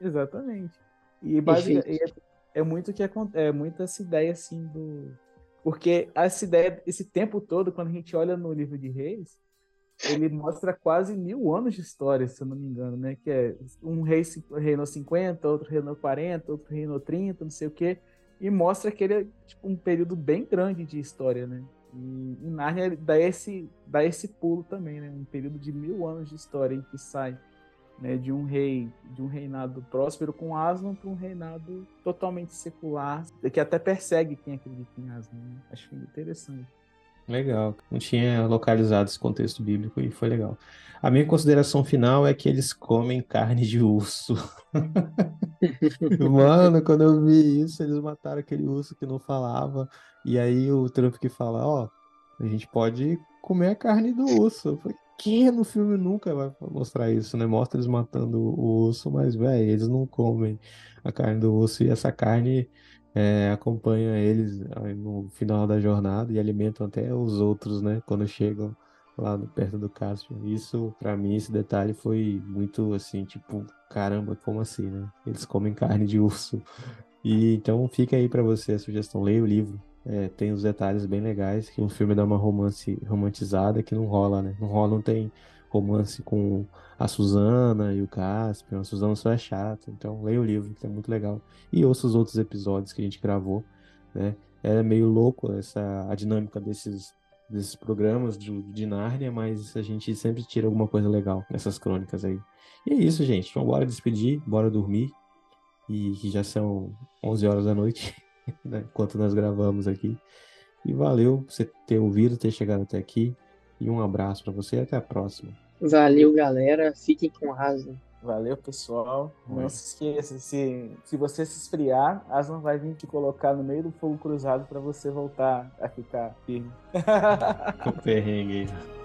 Exatamente. E basicamente é, é muito que é, é muito essa ideia assim do porque essa ideia, esse tempo todo, quando a gente olha no livro de Reis, ele mostra quase mil anos de história, se eu não me engano, né? Que é um rei reinou 50, outro reinou 40, outro reinou 30, não sei o quê. E mostra que ele é tipo, um período bem grande de história, né? E em Narnia dá esse, dá esse pulo também, né? Um período de mil anos de história em que sai né, de um rei, de um reinado próspero com Aslan para um reinado totalmente secular, que até persegue quem acredita em Aslan. Né? Acho interessante. Legal. Não tinha localizado esse contexto bíblico e foi legal. A minha consideração final é que eles comem carne de urso. Mano, quando eu vi isso, eles mataram aquele urso que não falava. E aí o Trump que fala, ó, oh, a gente pode comer a carne do urso. Eu falei, que no filme nunca vai mostrar isso, né? Mostra eles matando o urso, mas, velho, eles não comem a carne do urso e essa carne é, acompanha eles no final da jornada e alimentam até os outros, né? Quando chegam lá perto do Cáspio. Isso, para mim, esse detalhe foi muito assim, tipo, caramba, como assim, né? Eles comem carne de urso. E então fica aí para você a sugestão, leia o livro, é, tem os detalhes bem legais que um filme dá uma romance romantizada que não rola, né? Não rola, não tem romance com a Suzana e o Caspian. A Suzana só é chata. Então, leia o livro, que é muito legal. E ouça os outros episódios que a gente gravou, né? É meio louco essa a dinâmica desses desses programas de, de Nárnia, mas a gente sempre tira alguma coisa legal nessas crônicas aí. E é isso, gente. Então, bora despedir, bora dormir. E que já são 11 horas da noite. né, enquanto nós gravamos aqui. E valeu por você ter ouvido, ter chegado até aqui. E um abraço para você e até a próxima. Valeu, galera. Fiquem com Aslan. Valeu, pessoal. Não se esqueça, se, se você se esfriar, Aslan vai vir te colocar no meio do fogo cruzado para você voltar a ficar firme. Com perrengue aí.